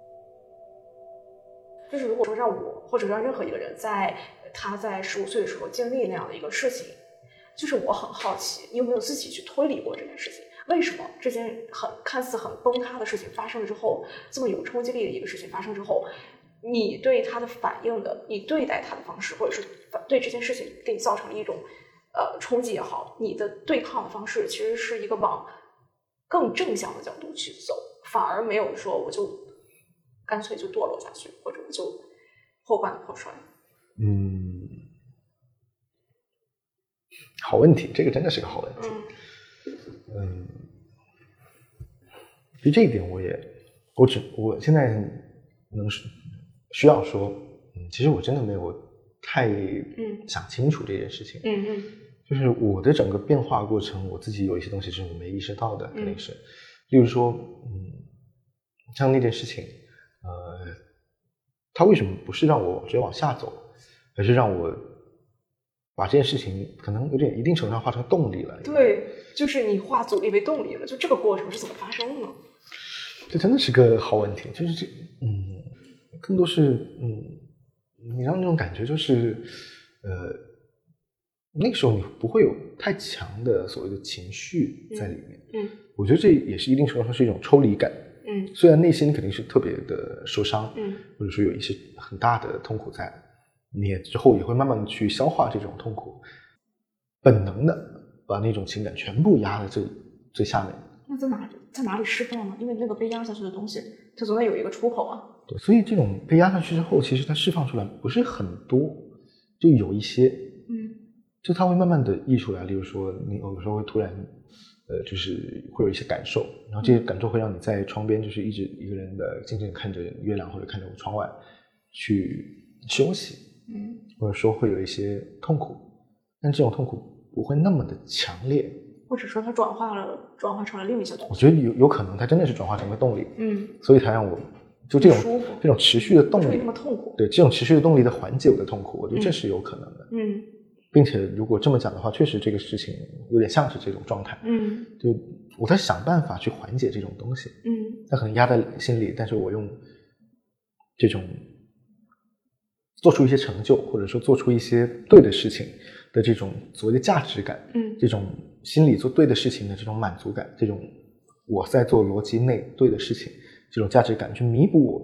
就是如果说让我或者让任何一个人在他在十五岁的时候经历那样的一个事情。就是我很好奇，你有没有自己去推理过这件事情？为什么这件很看似很崩塌的事情发生了之后，这么有冲击力的一个事情发生之后，你对他的反应的，你对待他的方式，或者是对这件事情给你造成了一种呃冲击也好，你的对抗的方式其实是一个往更正向的角度去走，反而没有说我就干脆就堕落下去，或者我就破罐子破摔。嗯。好问题，这个真的是个好问题。嗯，就这一点，我也，我只我现在能需要说，嗯，其实我真的没有太想清楚这件事情。嗯嗯，就是我的整个变化过程，我自己有一些东西是我没意识到的，肯定是。例如说，嗯，像那件事情，呃，它为什么不是让我直接往下走，而是让我把这件事情可能有点一定程度上化成动力了？对，就是你化阻力为动力了。就这个过程是怎么发生的？这真的是个好问题。就是这，嗯，更多是，嗯，你让那种感觉就是，呃，那个时候你不会有太强的所谓的情绪在里面。嗯，我觉得这也是一定程度上是一种抽离感。嗯，虽然内心肯定是特别的受伤，嗯，或者说有一些很大的痛苦在，你也之后也会慢慢的去消化这种痛苦，本能的把那种情感全部压在最最下面。那在哪里在哪里释放呢？因为那个被压下去的东西，它总得有一个出口啊。对，所以这种被压下去之后，其实它释放出来不是很多，就有一些，嗯，就它会慢慢的溢出来。例如说，你有时候会突然。呃，就是会有一些感受，然后这些感受会让你在窗边，就是一直一个人的静静看着月亮或者看着窗外去休息，嗯，或者说会有一些痛苦，但这种痛苦不会那么的强烈，或者说它转化了，转化成了另一些东西。我觉得有有可能它真的是转化成了动力，嗯，所以才让我就这种这种持续的动力那么痛苦，对这种持续的动力的缓解我的痛苦，我觉得这是有可能的，嗯。并且，如果这么讲的话，确实这个事情有点像是这种状态。嗯，就我在想办法去缓解这种东西。嗯，那可能压在心里，但是我用这种做出一些成就，或者说做出一些对的事情的这种所谓的价值感，嗯，这种心里做对的事情的这种满足感，这种我在做逻辑内对的事情，这种价值感去弥补我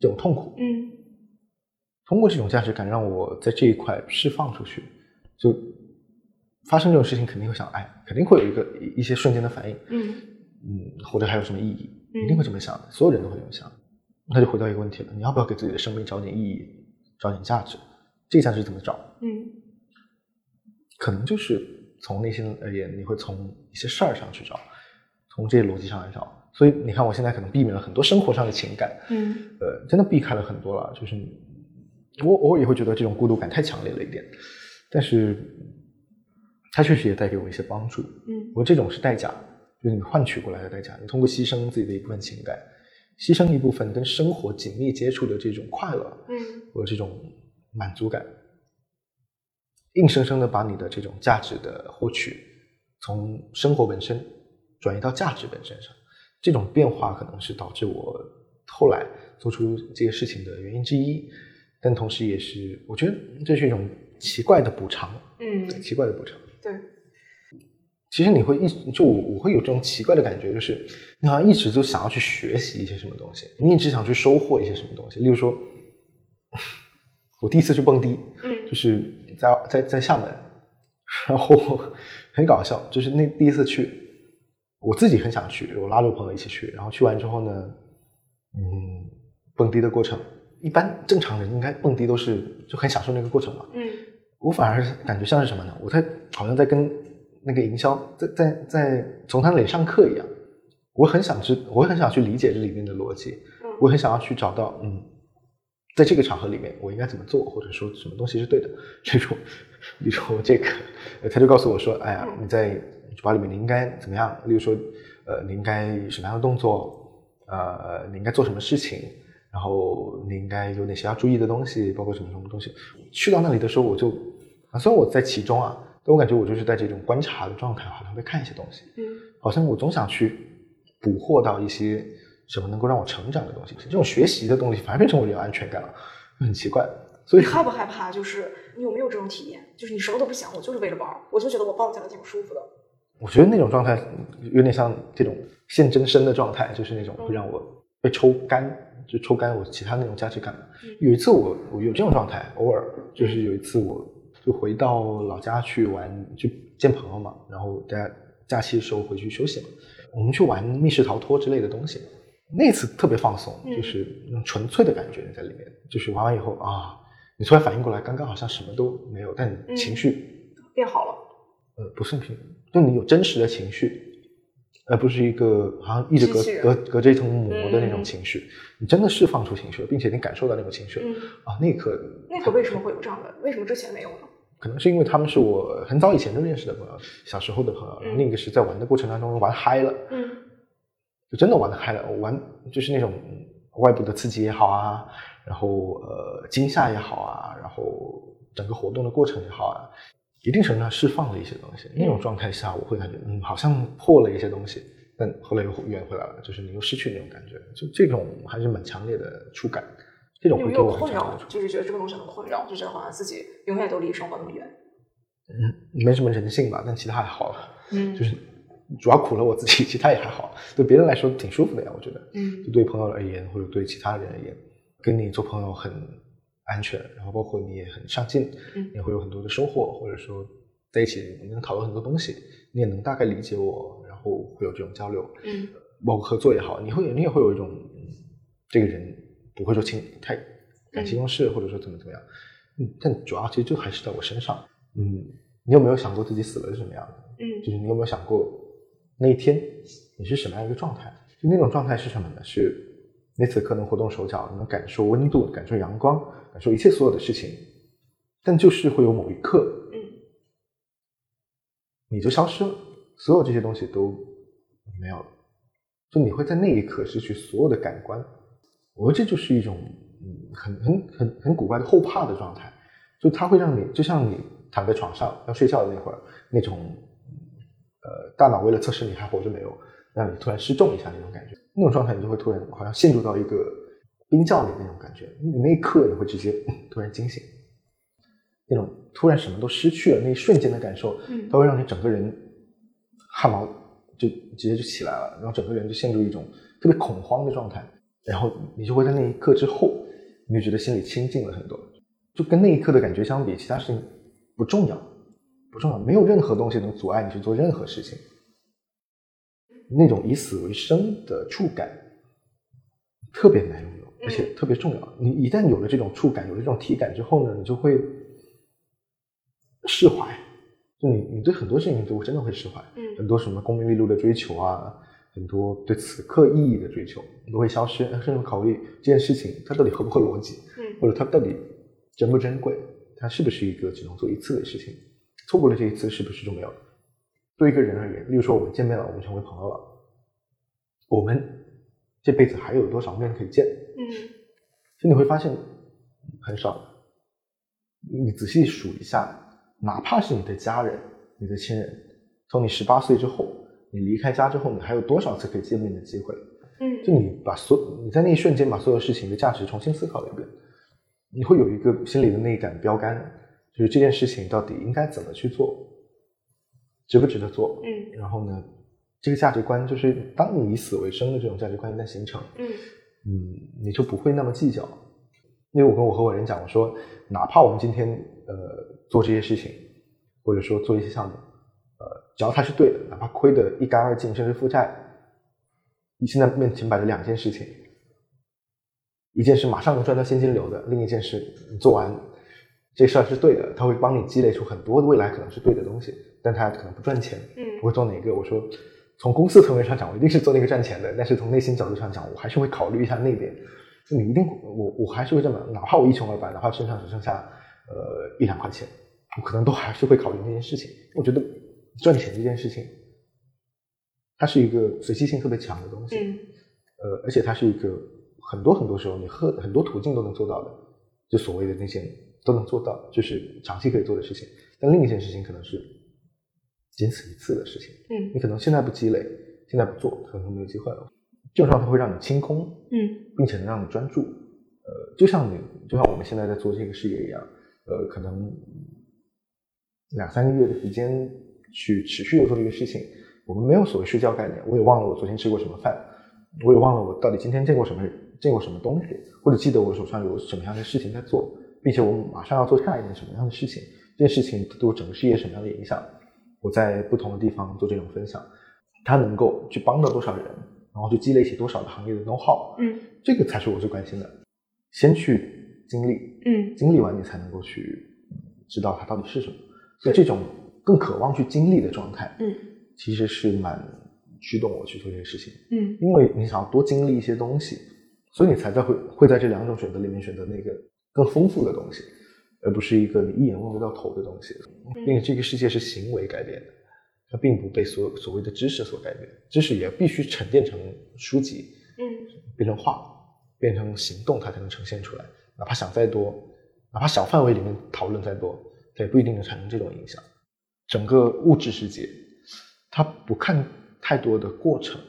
这种痛苦。嗯，通过这种价值感，让我在这一块释放出去。就发生这种事情，肯定会想，哎，肯定会有一个一些瞬间的反应，嗯嗯，或者还有什么意义，一定会这么想的，所有人都会这么想。那就回到一个问题了，你要不要给自己的生命找点意义，找点价值？这个价值怎么找？嗯，可能就是从内心而言，你会从一些事儿上去找，从这些逻辑上来找。所以你看，我现在可能避免了很多生活上的情感，嗯，呃，真的避开了很多了。就是我偶尔也会觉得这种孤独感太强烈了一点。但是，它确实也带给我一些帮助。嗯，我这种是代价，就是你换取过来的代价。你通过牺牲自己的一部分情感，牺牲一部分跟生活紧密接触的这种快乐，嗯，和这种满足感，硬生生的把你的这种价值的获取，从生活本身转移到价值本身上。这种变化可能是导致我后来做出这些事情的原因之一，但同时也是我觉得这是一种。奇怪的补偿，嗯，奇怪的补偿，对。其实你会一就我我会有这种奇怪的感觉，就是你好像一直就想要去学习一些什么东西，你一直想去收获一些什么东西。例如说，我第一次去蹦迪，嗯，就是在在在厦门，然后 很搞笑，就是那第一次去，我自己很想去，我拉着朋友一起去，然后去完之后呢，嗯，蹦迪的过程。一般正常人应该蹦迪都是就很享受那个过程嘛。嗯，我反而感觉像是什么呢？我在好像在跟那个营销在在在从他那里上课一样。我很想知，我很想去理解这里面的逻辑。嗯，我很想要去找到，嗯，在这个场合里面我应该怎么做，或者说什么东西是对的。这种，比如说这个，他就告诉我说：“哎呀，你在酒吧里面你应该怎么样？例如说，呃，你应该什么样的动作？呃，你应该做什么事情？”然后你应该有哪些要注意的东西，包括什么什么东西？去到那里的时候，我就啊，虽然我在其中啊，但我感觉我就是在这种观察的状态，好像在看一些东西，嗯，好像我总想去捕获到一些什么能够让我成长的东西。这种学习的东西反而变成我有安全感了，很奇怪。所以害不害怕？就是你有没有这种体验？就是你什么都不想，我就是为了玩，我就觉得我抱起来挺舒服的。我觉得那种状态有点像这种现真身的状态，就是那种会让我被抽干。就抽干我其他那种价值感。有一次我我有这种状态，偶尔就是有一次我就回到老家去玩，去见朋友嘛，然后大家假期的时候回去休息嘛，我们去玩密室逃脱之类的东西。那次特别放松，就是那种纯粹的感觉在里面。就是玩完以后啊，你突然反应过来，刚刚好像什么都没有，但你情绪变好了。呃，不是平，就你有真实的情绪。而不是一个好像一直隔隔隔着一层膜的那种情绪，你真的释放出情绪了，并且你感受到那种情绪了啊！那一刻，那个为什么会有这样的？为什么之前没有呢？可能是因为他们是我很早以前就认识的朋友，小时候的朋友，然后那个是在玩的过程当中玩嗨了，嗯，就真的玩的嗨了，玩就是那种外部的刺激也好啊，然后呃惊吓也好啊，然后整个活动的过程也好啊，一定程度上释放了一些东西。那种状态下，我会感觉嗯，好像破了一些东西，但后来又圆回来了，就是你又失去那种感觉，就这种还是蛮强烈的触感。这种会给我没有困扰？就是觉得这个东西很困扰，就觉得好像自己永远都离生活那么远。嗯，没什么人性吧，但其他还好，嗯就是主要苦了我自己，其他也还好，对别人来说挺舒服的呀，我觉得。嗯就对朋友而言，或者对其他人而言，跟你做朋友很安全，然后包括你也很上进，嗯也会有很多的收获，或者说在一起我们能讨论很多东西，你也能大概理解我，然后会有这种交流，嗯包括合作也好，你会你也会有一种嗯这个人不会说轻太感情用事，或者说怎么怎么样，嗯，但主要其实就还是在我身上，嗯，你有没有想过自己死了是什么样的？嗯就是你有没有想过那一天你是什么样一个状态？就那种状态是什么呢？是你此刻能活动手脚，能感受温度，感受阳光，感受一切所有的事情，但就是会有某一刻嗯你就消失了，所有这些东西都没有了，就你会在那一刻失去所有的感官。我这就是一种嗯很很很很古怪的后怕的状态，就它会让你就像你躺在床上要睡觉的那会儿那种呃大脑为了测试你还活着没有，让你突然失重一下那种感觉，那种状态你就会突然好像陷入到一个冰窖里那种感觉，你那一刻你会直接嗯突然惊醒，那种突然什么都失去了那一瞬间的感受，嗯。它会让你整个人汗毛就直接就起来了，然后整个人就陷入一种特别恐慌的状态，然后你就会在那一刻之后，你就觉得心里清静了很多，就跟那一刻的感觉相比，其他事情不重要，不重要，没有任何东西能阻碍你去做任何事情。那种以死为生的触感特别难拥有，而且特别重要。你一旦有了这种触感，有了这种体感之后呢，你就会释怀。就你，你对很多事情都真的会释怀。嗯很多什么功名利禄的追求啊，很多对此刻意义的追求都会消失，甚至考虑这件事情它到底合不合逻辑，嗯或者它到底珍不珍贵，它是不是一个只能做一次的事情，错过了这一次是不是就没有了？对一个人而言，例如说我们见面了，我们成为朋友了，我们这辈子还有多少面可以见？嗯其实你会发现很少。你仔细数一下，哪怕是你的家人、你的亲人，从你十八岁之后，你离开家之后，你还有多少次可以见面的机会？嗯就你把所你在那一瞬间把所有事情的价值重新思考了一遍，你会有一个心里的那一杆标杆，就是这件事情到底应该怎么去做，值不值得做？嗯然后呢，这个价值观就是当你以死为生的这种价值观一旦形成，嗯嗯，你就不会那么计较。因为我跟我合伙人讲，我说，哪怕我们今天呃做这些事情，或者说做一些项目，呃，只要它是对的，哪怕亏得一干二净，甚至负债，你现在面前摆着两件事情，一件是马上能赚到现金流的，另一件是你做完这事儿是对的，它会帮你积累出很多未来可能是对的东西，但它可能不赚钱。嗯我会做哪个？我说，从公司层面上讲，我一定是做那个赚钱的，但是从内心角度上讲，我还是会考虑一下那边。就你一定，我我还是会这么，哪怕我一穷二白，哪怕身上只剩下呃一两块钱，我可能都还是会考虑那件事情。我觉得赚钱这件事情，它是一个随机性特别强的东西。嗯呃，而且它是一个很多很多时候你很很多途径都能做到的，就所谓的那些都能做到，就是长期可以做的事情。但另一件事情可能是仅此一次的事情，嗯你可能现在不积累，现在不做，可能就没有机会了。这种状态会让你清空，嗯并且能让你专注。呃，就像你，就像我们现在在做这个事业一样，呃，可能两三个月的时间去持续的做这个事情，我们没有所谓睡觉概念，我也忘了我昨天吃过什么饭，我也忘了我到底今天见过什么人，见过什么东西，或者记得我手上有什么样的事情在做，并且我马上要做下一件什么样的事情，这件事情对我整个事业什么样的影响，我在不同的地方做这种分享，它能够去帮到多少人，然后去积累起多少的行业的 know how，嗯这个才是我最关心的。先去经历，嗯经历完你才能够去嗯知道它到底是什么。所以这种更渴望去经历的状态，嗯其实是蛮驱动我去做这个事情。嗯因为你想要多经历一些东西，所以你才在会会在这两种选择里面选择那个更丰富的东西，而不是一个你一眼望不到头的东西。因为这个世界是行为改变的，它并不被所所谓的知识所改变，知识也必须沉淀成书籍，嗯变成画，变成行动，它才能呈现出来。哪怕想再多，哪怕小范围里面讨论再多，它也不一定能产生这种影响。整个物质世界，他不看太多的过程，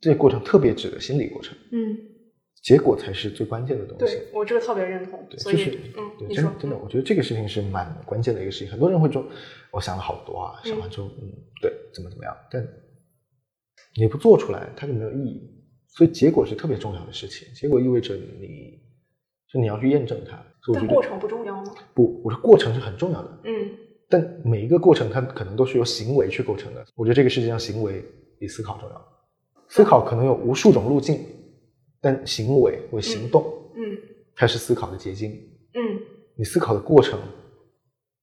这个过程特别指的心理过程，嗯，结果才是最关键的东西。对我这个特别认同，对，就是嗯，对，真的真的，我觉得这个事情是蛮关键的一个事情。很多人会说，我想了好多啊，想完之后，嗯，对，怎么怎么样，但你不做出来，它就没有意义。所以结果是特别重要的事情，结果意味着你，就你要去验证它。所以我觉得但过程不重要吗？不，我说过程是很重要的，嗯但每一个过程它可能都是由行为去构成的。我觉得这个世界上行为比思考重要，思考可能有无数种路径，但行为或行动，嗯它是思考的结晶。嗯你思考的过程，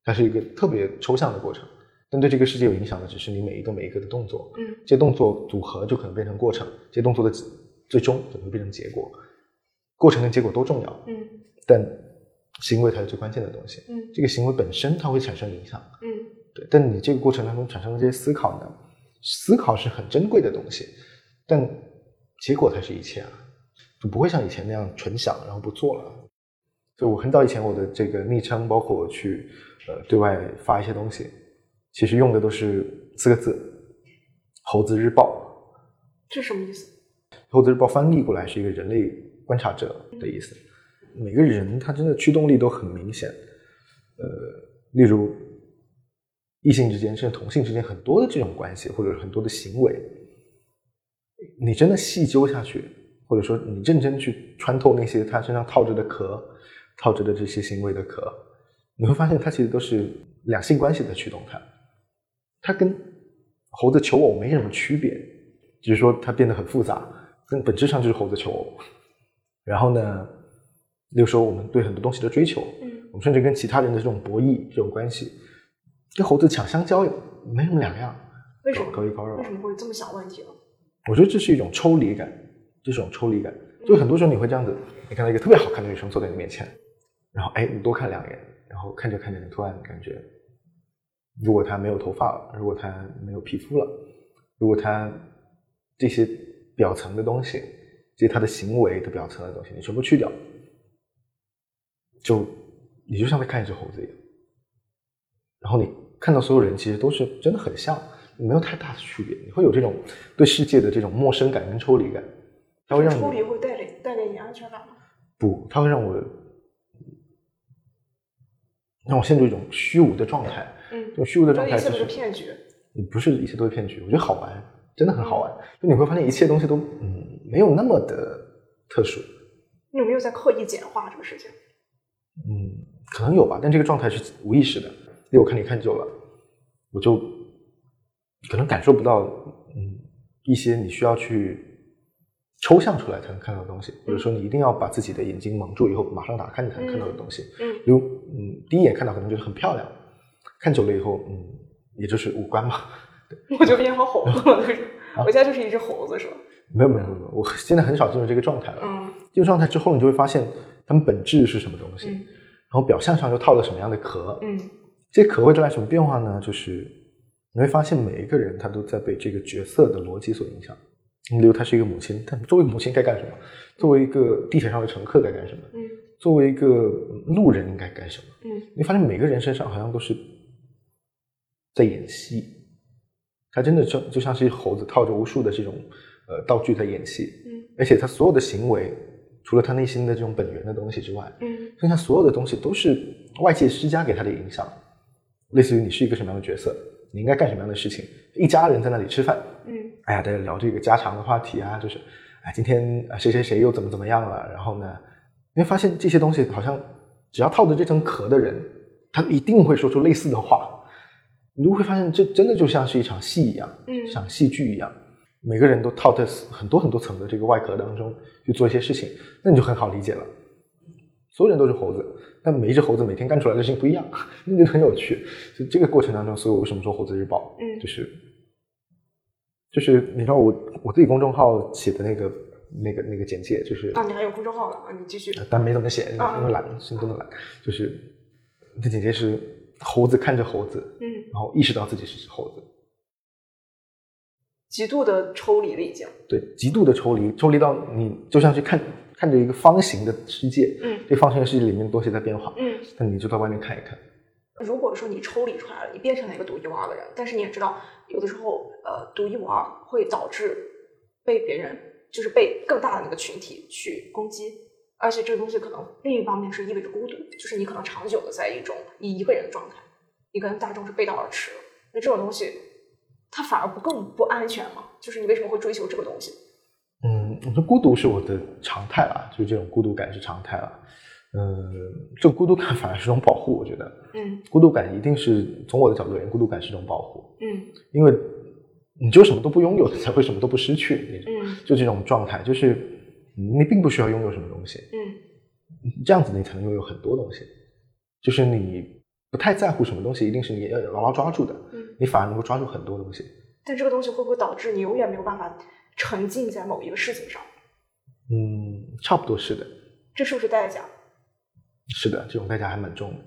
它是一个特别抽象的过程，但对这个世界有影响的只是你每一个每一个的动作。嗯这些动作组合就可能变成过程，这些动作的最终可能会变成结果。过程跟结果都重要，嗯但行为才是最关键的东西。嗯这个行为本身它会产生影响，嗯对，但你这个过程当中产生的这些思考呢，思考是很珍贵的东西，但结果才是一切啊，就不会像以前那样纯想然后不做了。所以我很早以前我的这个昵称，包括我去呃对外发一些东西，其实用的都是四个字“猴子日报”。这是什么意思？猴子日报翻译过来是一个人类观察者的意思。每个人他真的驱动力都很明显，呃，例如异性之间甚至同性之间很多的这种关系，或者很多的行为，你真的细究下去，或者说你认真去穿透那些他身上套着的壳，套着的这些行为的壳，你会发现它其实都是两性关系在驱动它，它跟猴子求偶没什么区别，只是说它变得很复杂，但本质上就是猴子求偶。然后呢，例如说我们对很多东西的追求，嗯我们甚至跟其他人的这种博弈这种关系，跟猴子抢香蕉没什么两样。为什么高一高二为什么会这么想问题呢？我觉得这是一种抽离感，这是一种抽离感。就很多时候你会这样子，你看到一个特别好看的女生坐在你面前，然后哎，你多看两眼，然后看着看着，你突然感觉，如果她没有头发了，如果她没有皮肤了，如果她这些表层的东西，这些她的行为的表层的东西，你全部去掉，就你就像在看一只猴子一样，然后你看到所有人其实都是真的很像。没有太大的区别，你会有这种对世界的这种陌生感跟抽离感，它会让你抽离会带给带给你安全感吗？不，它会让我让我陷入一种虚无的状态。嗯这种虚无的状态就一切都是骗局。也不是一切都是骗局，我觉得好玩，真的很好玩。就你会发现一切东西都嗯没有那么的特殊，你有没有在刻意简化这个事情？嗯，可能有吧，但这个状态是无意识的。因为我看你看久了，我就可能感受不到，嗯，一些你需要去抽象出来才能看到的东西，或者说你一定要把自己的眼睛蒙住以后马上打开你才能看到的东西。嗯比如，嗯，第一眼看到可能觉得很漂亮，看久了以后，嗯，也就是五官嘛。我就变成猴子了，就是啊我现在就是一只猴子，是吧？没有没有没有，没有我现在很少进入这个状态了。嗯进入状态之后，你就会发现它们本质是什么东西，嗯然后表象上又套了什么样的壳。嗯这些壳会带来什么变化呢？就是你会发现每一个人他都在被这个角色的逻辑所影响。例如，她是一个母亲，但作为母亲该干什么？作为一个地铁上的乘客该干什么？嗯作为一个路人应该干什么？嗯你发现每个人身上好像都是在演戏，他真的就就像是猴子套着无数的这种呃道具在演戏，嗯而且他所有的行为，除了他内心的这种本源的东西之外，嗯。剩下所有的东西都是外界施加给他的影响，类似于你是一个什么样的角色，你应该干什么样的事情，一家人在那里吃饭，嗯。哎呀，大家聊这个家常的话题啊，就是，哎，今天啊谁谁谁又怎么怎么样了，然后呢，你会发现这些东西好像只要套着这层壳的人，他一定会说出类似的话，你就会发现这真的就像是一场戏一样，嗯。像戏剧一样，每个人都套在很多很多层的这个外壳当中去做一些事情，那你就很好理解了。所有人都是猴子，但每一只猴子每天干出来的事情不一样，那就很有趣。就这个过程当中，所以我为什么说猴子日报，嗯就是就是你知道我我自己公众号写的那个那个那个简介，就是啊，你还有公众号了啊？你继续。但没怎么写，因啊为懒，是真的懒。就是这简介是猴子看着猴子，嗯然后意识到自己是只猴子，极度的抽离了已经。对，极度的抽离，抽离到你就像去看看着一个方形的世界，嗯这方形的世界里面东西在变化，嗯，那你就到外面看一看。如果说你抽离出来了，你变成了一个独一无二的人，但是你也知道，有的时候，呃，独一无二会导致被别人，就是被更大的那个群体去攻击，而且这个东西可能另一方面是意味着孤独，就是你可能长久的在一种以一个人的状态，你跟大众是背道而驰，那这种东西，它反而不更不安全吗？就是你为什么会追求这个东西？嗯，我说孤独是我的常态了，就是这种孤独感是常态了。嗯，这个孤独感反而是种保护，我觉得嗯孤独感一定是从我的角度而言，孤独感是一种保护，嗯因为你只有什么都不拥有，才会什么都不失去。那种嗯就这种状态，就是你并不需要拥有什么东西，嗯这样子你才能拥有很多东西。就是你不太在乎什么东西，一定是你要牢牢抓住的，嗯。你反而能够抓住很多东西。但这个东西会不会导致你永远没有办法沉浸在某一个事情上？嗯，差不多是的，这是不是代价？是的，这种代价还蛮重的。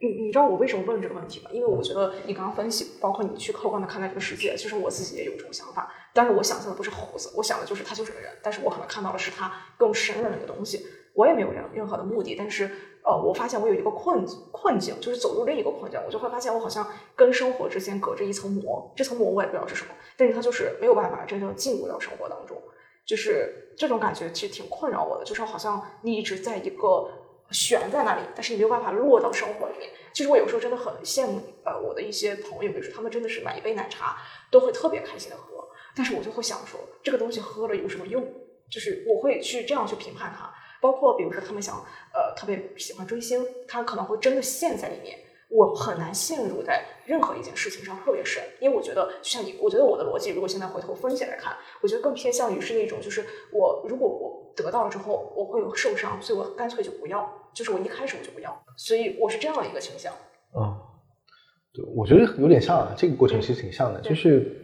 你你知道我为什么问这个问题吗？因为我觉得你刚刚分析，包括你去客观的看待这个世界，其实我自己也有这种想法。但是我想象的不是猴子，我想的就是他就是个人，但是我可能看到的是他更深的那个东西。我也没有任任何的目的，但是呃，我发现我有一个困困境，就是走入另一个困境，我就会发现我好像跟生活之间隔着一层膜，这层膜我也不知道是什么，但是它就是没有办法真正进入到生活当中，就是这种感觉其实挺困扰我的，就是好像你一直在一个悬在那里，但是你没有办法落到生活里面。其实我有时候真的很羡慕呃我的一些朋友，比如说他们真的是买一杯奶茶都会特别开心的喝，但是我就会想说这个东西喝了有什么用？就是我会去这样去评判它。包括比如说他们想呃特别喜欢追星，他可能会真的陷在里面。我很难陷入在任何一件事情上特别深，因为我觉得就像你，我觉得我的逻辑如果现在回头分析来看，我觉得更偏向于是那种就是我如果我得到了之后我会有受伤，所以我干脆就不要，就是我一开始我就不要，所以我是这样的一个倾向。嗯，对，我觉得有点像啊，这个过程其实挺像的，就是，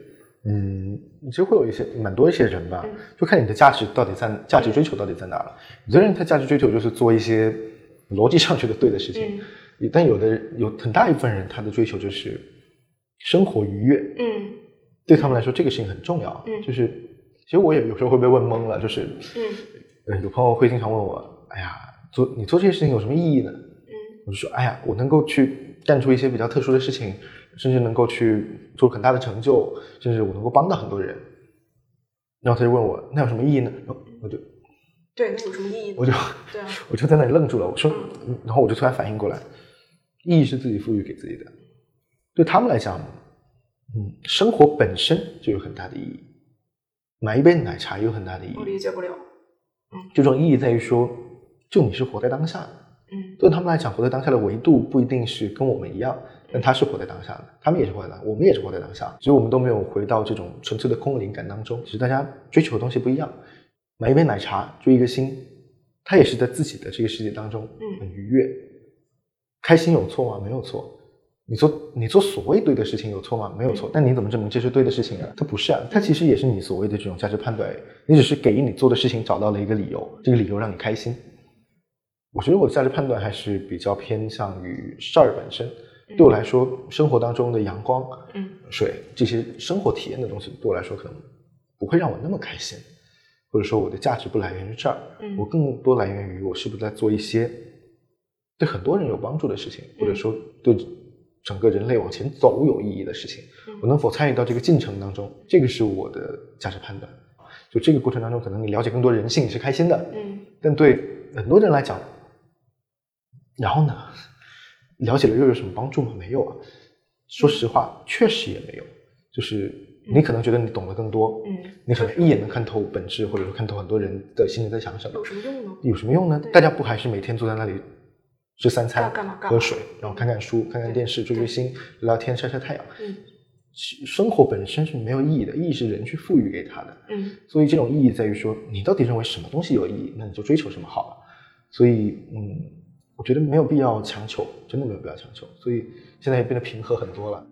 嗯，其实会有一些蛮多一些人吧嗯，就看你的价值到底在价值追求到底在哪了。有的人他价值追求就是做一些逻辑上觉得对的事情，嗯但有的人有很大一部分人他的追求就是生活愉悦，嗯对他们来说这个事情很重要。嗯就是其实我也有时候会被问懵了，就是，嗯呃，有朋友会经常问我，哎呀，做你做这些事情有什么意义呢？嗯我就说，哎呀，我能够去干出一些比较特殊的事情，甚至能够去做很大的成就，甚至我能够帮到很多人。然后他就问我，那有什么意义呢？然后我就对，那有什么意义呢？我就对啊，我就在那里愣住了。我说，嗯然后我就突然反应过来，意义是自己赋予给自己的。对他们来讲，嗯，生活本身就有很大的意义，买一杯奶茶也有很大的意义我。理解不了。这种意义在于说，就你是活在当下的。嗯对他们来讲，活在当下的维度不一定是跟我们一样，但他是活在当下的，他们也是活在当，我们也是活在当下，所以我们都没有回到这种纯粹的空灵感当中。其实大家追求的东西不一样，买一杯奶茶，追一个星，他也是在自己的这个世界当中嗯很愉悦，开心有错吗？没有错。你做你做所谓对的事情有错吗？没有错。但你怎么证明这是对的事情呢？它不是啊，它其实也是你所谓的这种价值判断，你只是给你做的事情找到了一个理由，这个理由让你开心。我觉得我的价值判断还是比较偏向于事儿本身。对我来说，生活当中的阳光、嗯。水这些生活体验的东西，对我来说可能不会让我那么开心，或者说我的价值不来源于这儿，嗯。我更多来源于我是不是在做一些对很多人有帮助的事情，或者说对整个人类往前走有意义的事情，嗯。我能否参与到这个进程当中，这个是我的价值判断。就这个过程当中，可能你了解更多人性，你是开心的，嗯。但对很多人来讲，然后呢，了解了又有什么帮助吗？没有啊。说实话，确实也没有。就是你可能觉得你懂得更多，嗯，你可能一眼能看透本质，或者说看透很多人的心里在想什么有。什么用呢？有什么用呢？大家不还是每天坐在那里吃三餐、干嘛干嘛喝水，然后看看书、看看电视、追追星、聊聊天、晒晒太阳。嗯生活本身是没有意义的，意义是人去赋予给他的。嗯所以这种意义在于说，你到底认为什么东西有意义，那你就追求什么好了。所以，嗯，我觉得没有必要强求，真的没有必要强求。所以现在也变得平和很多了。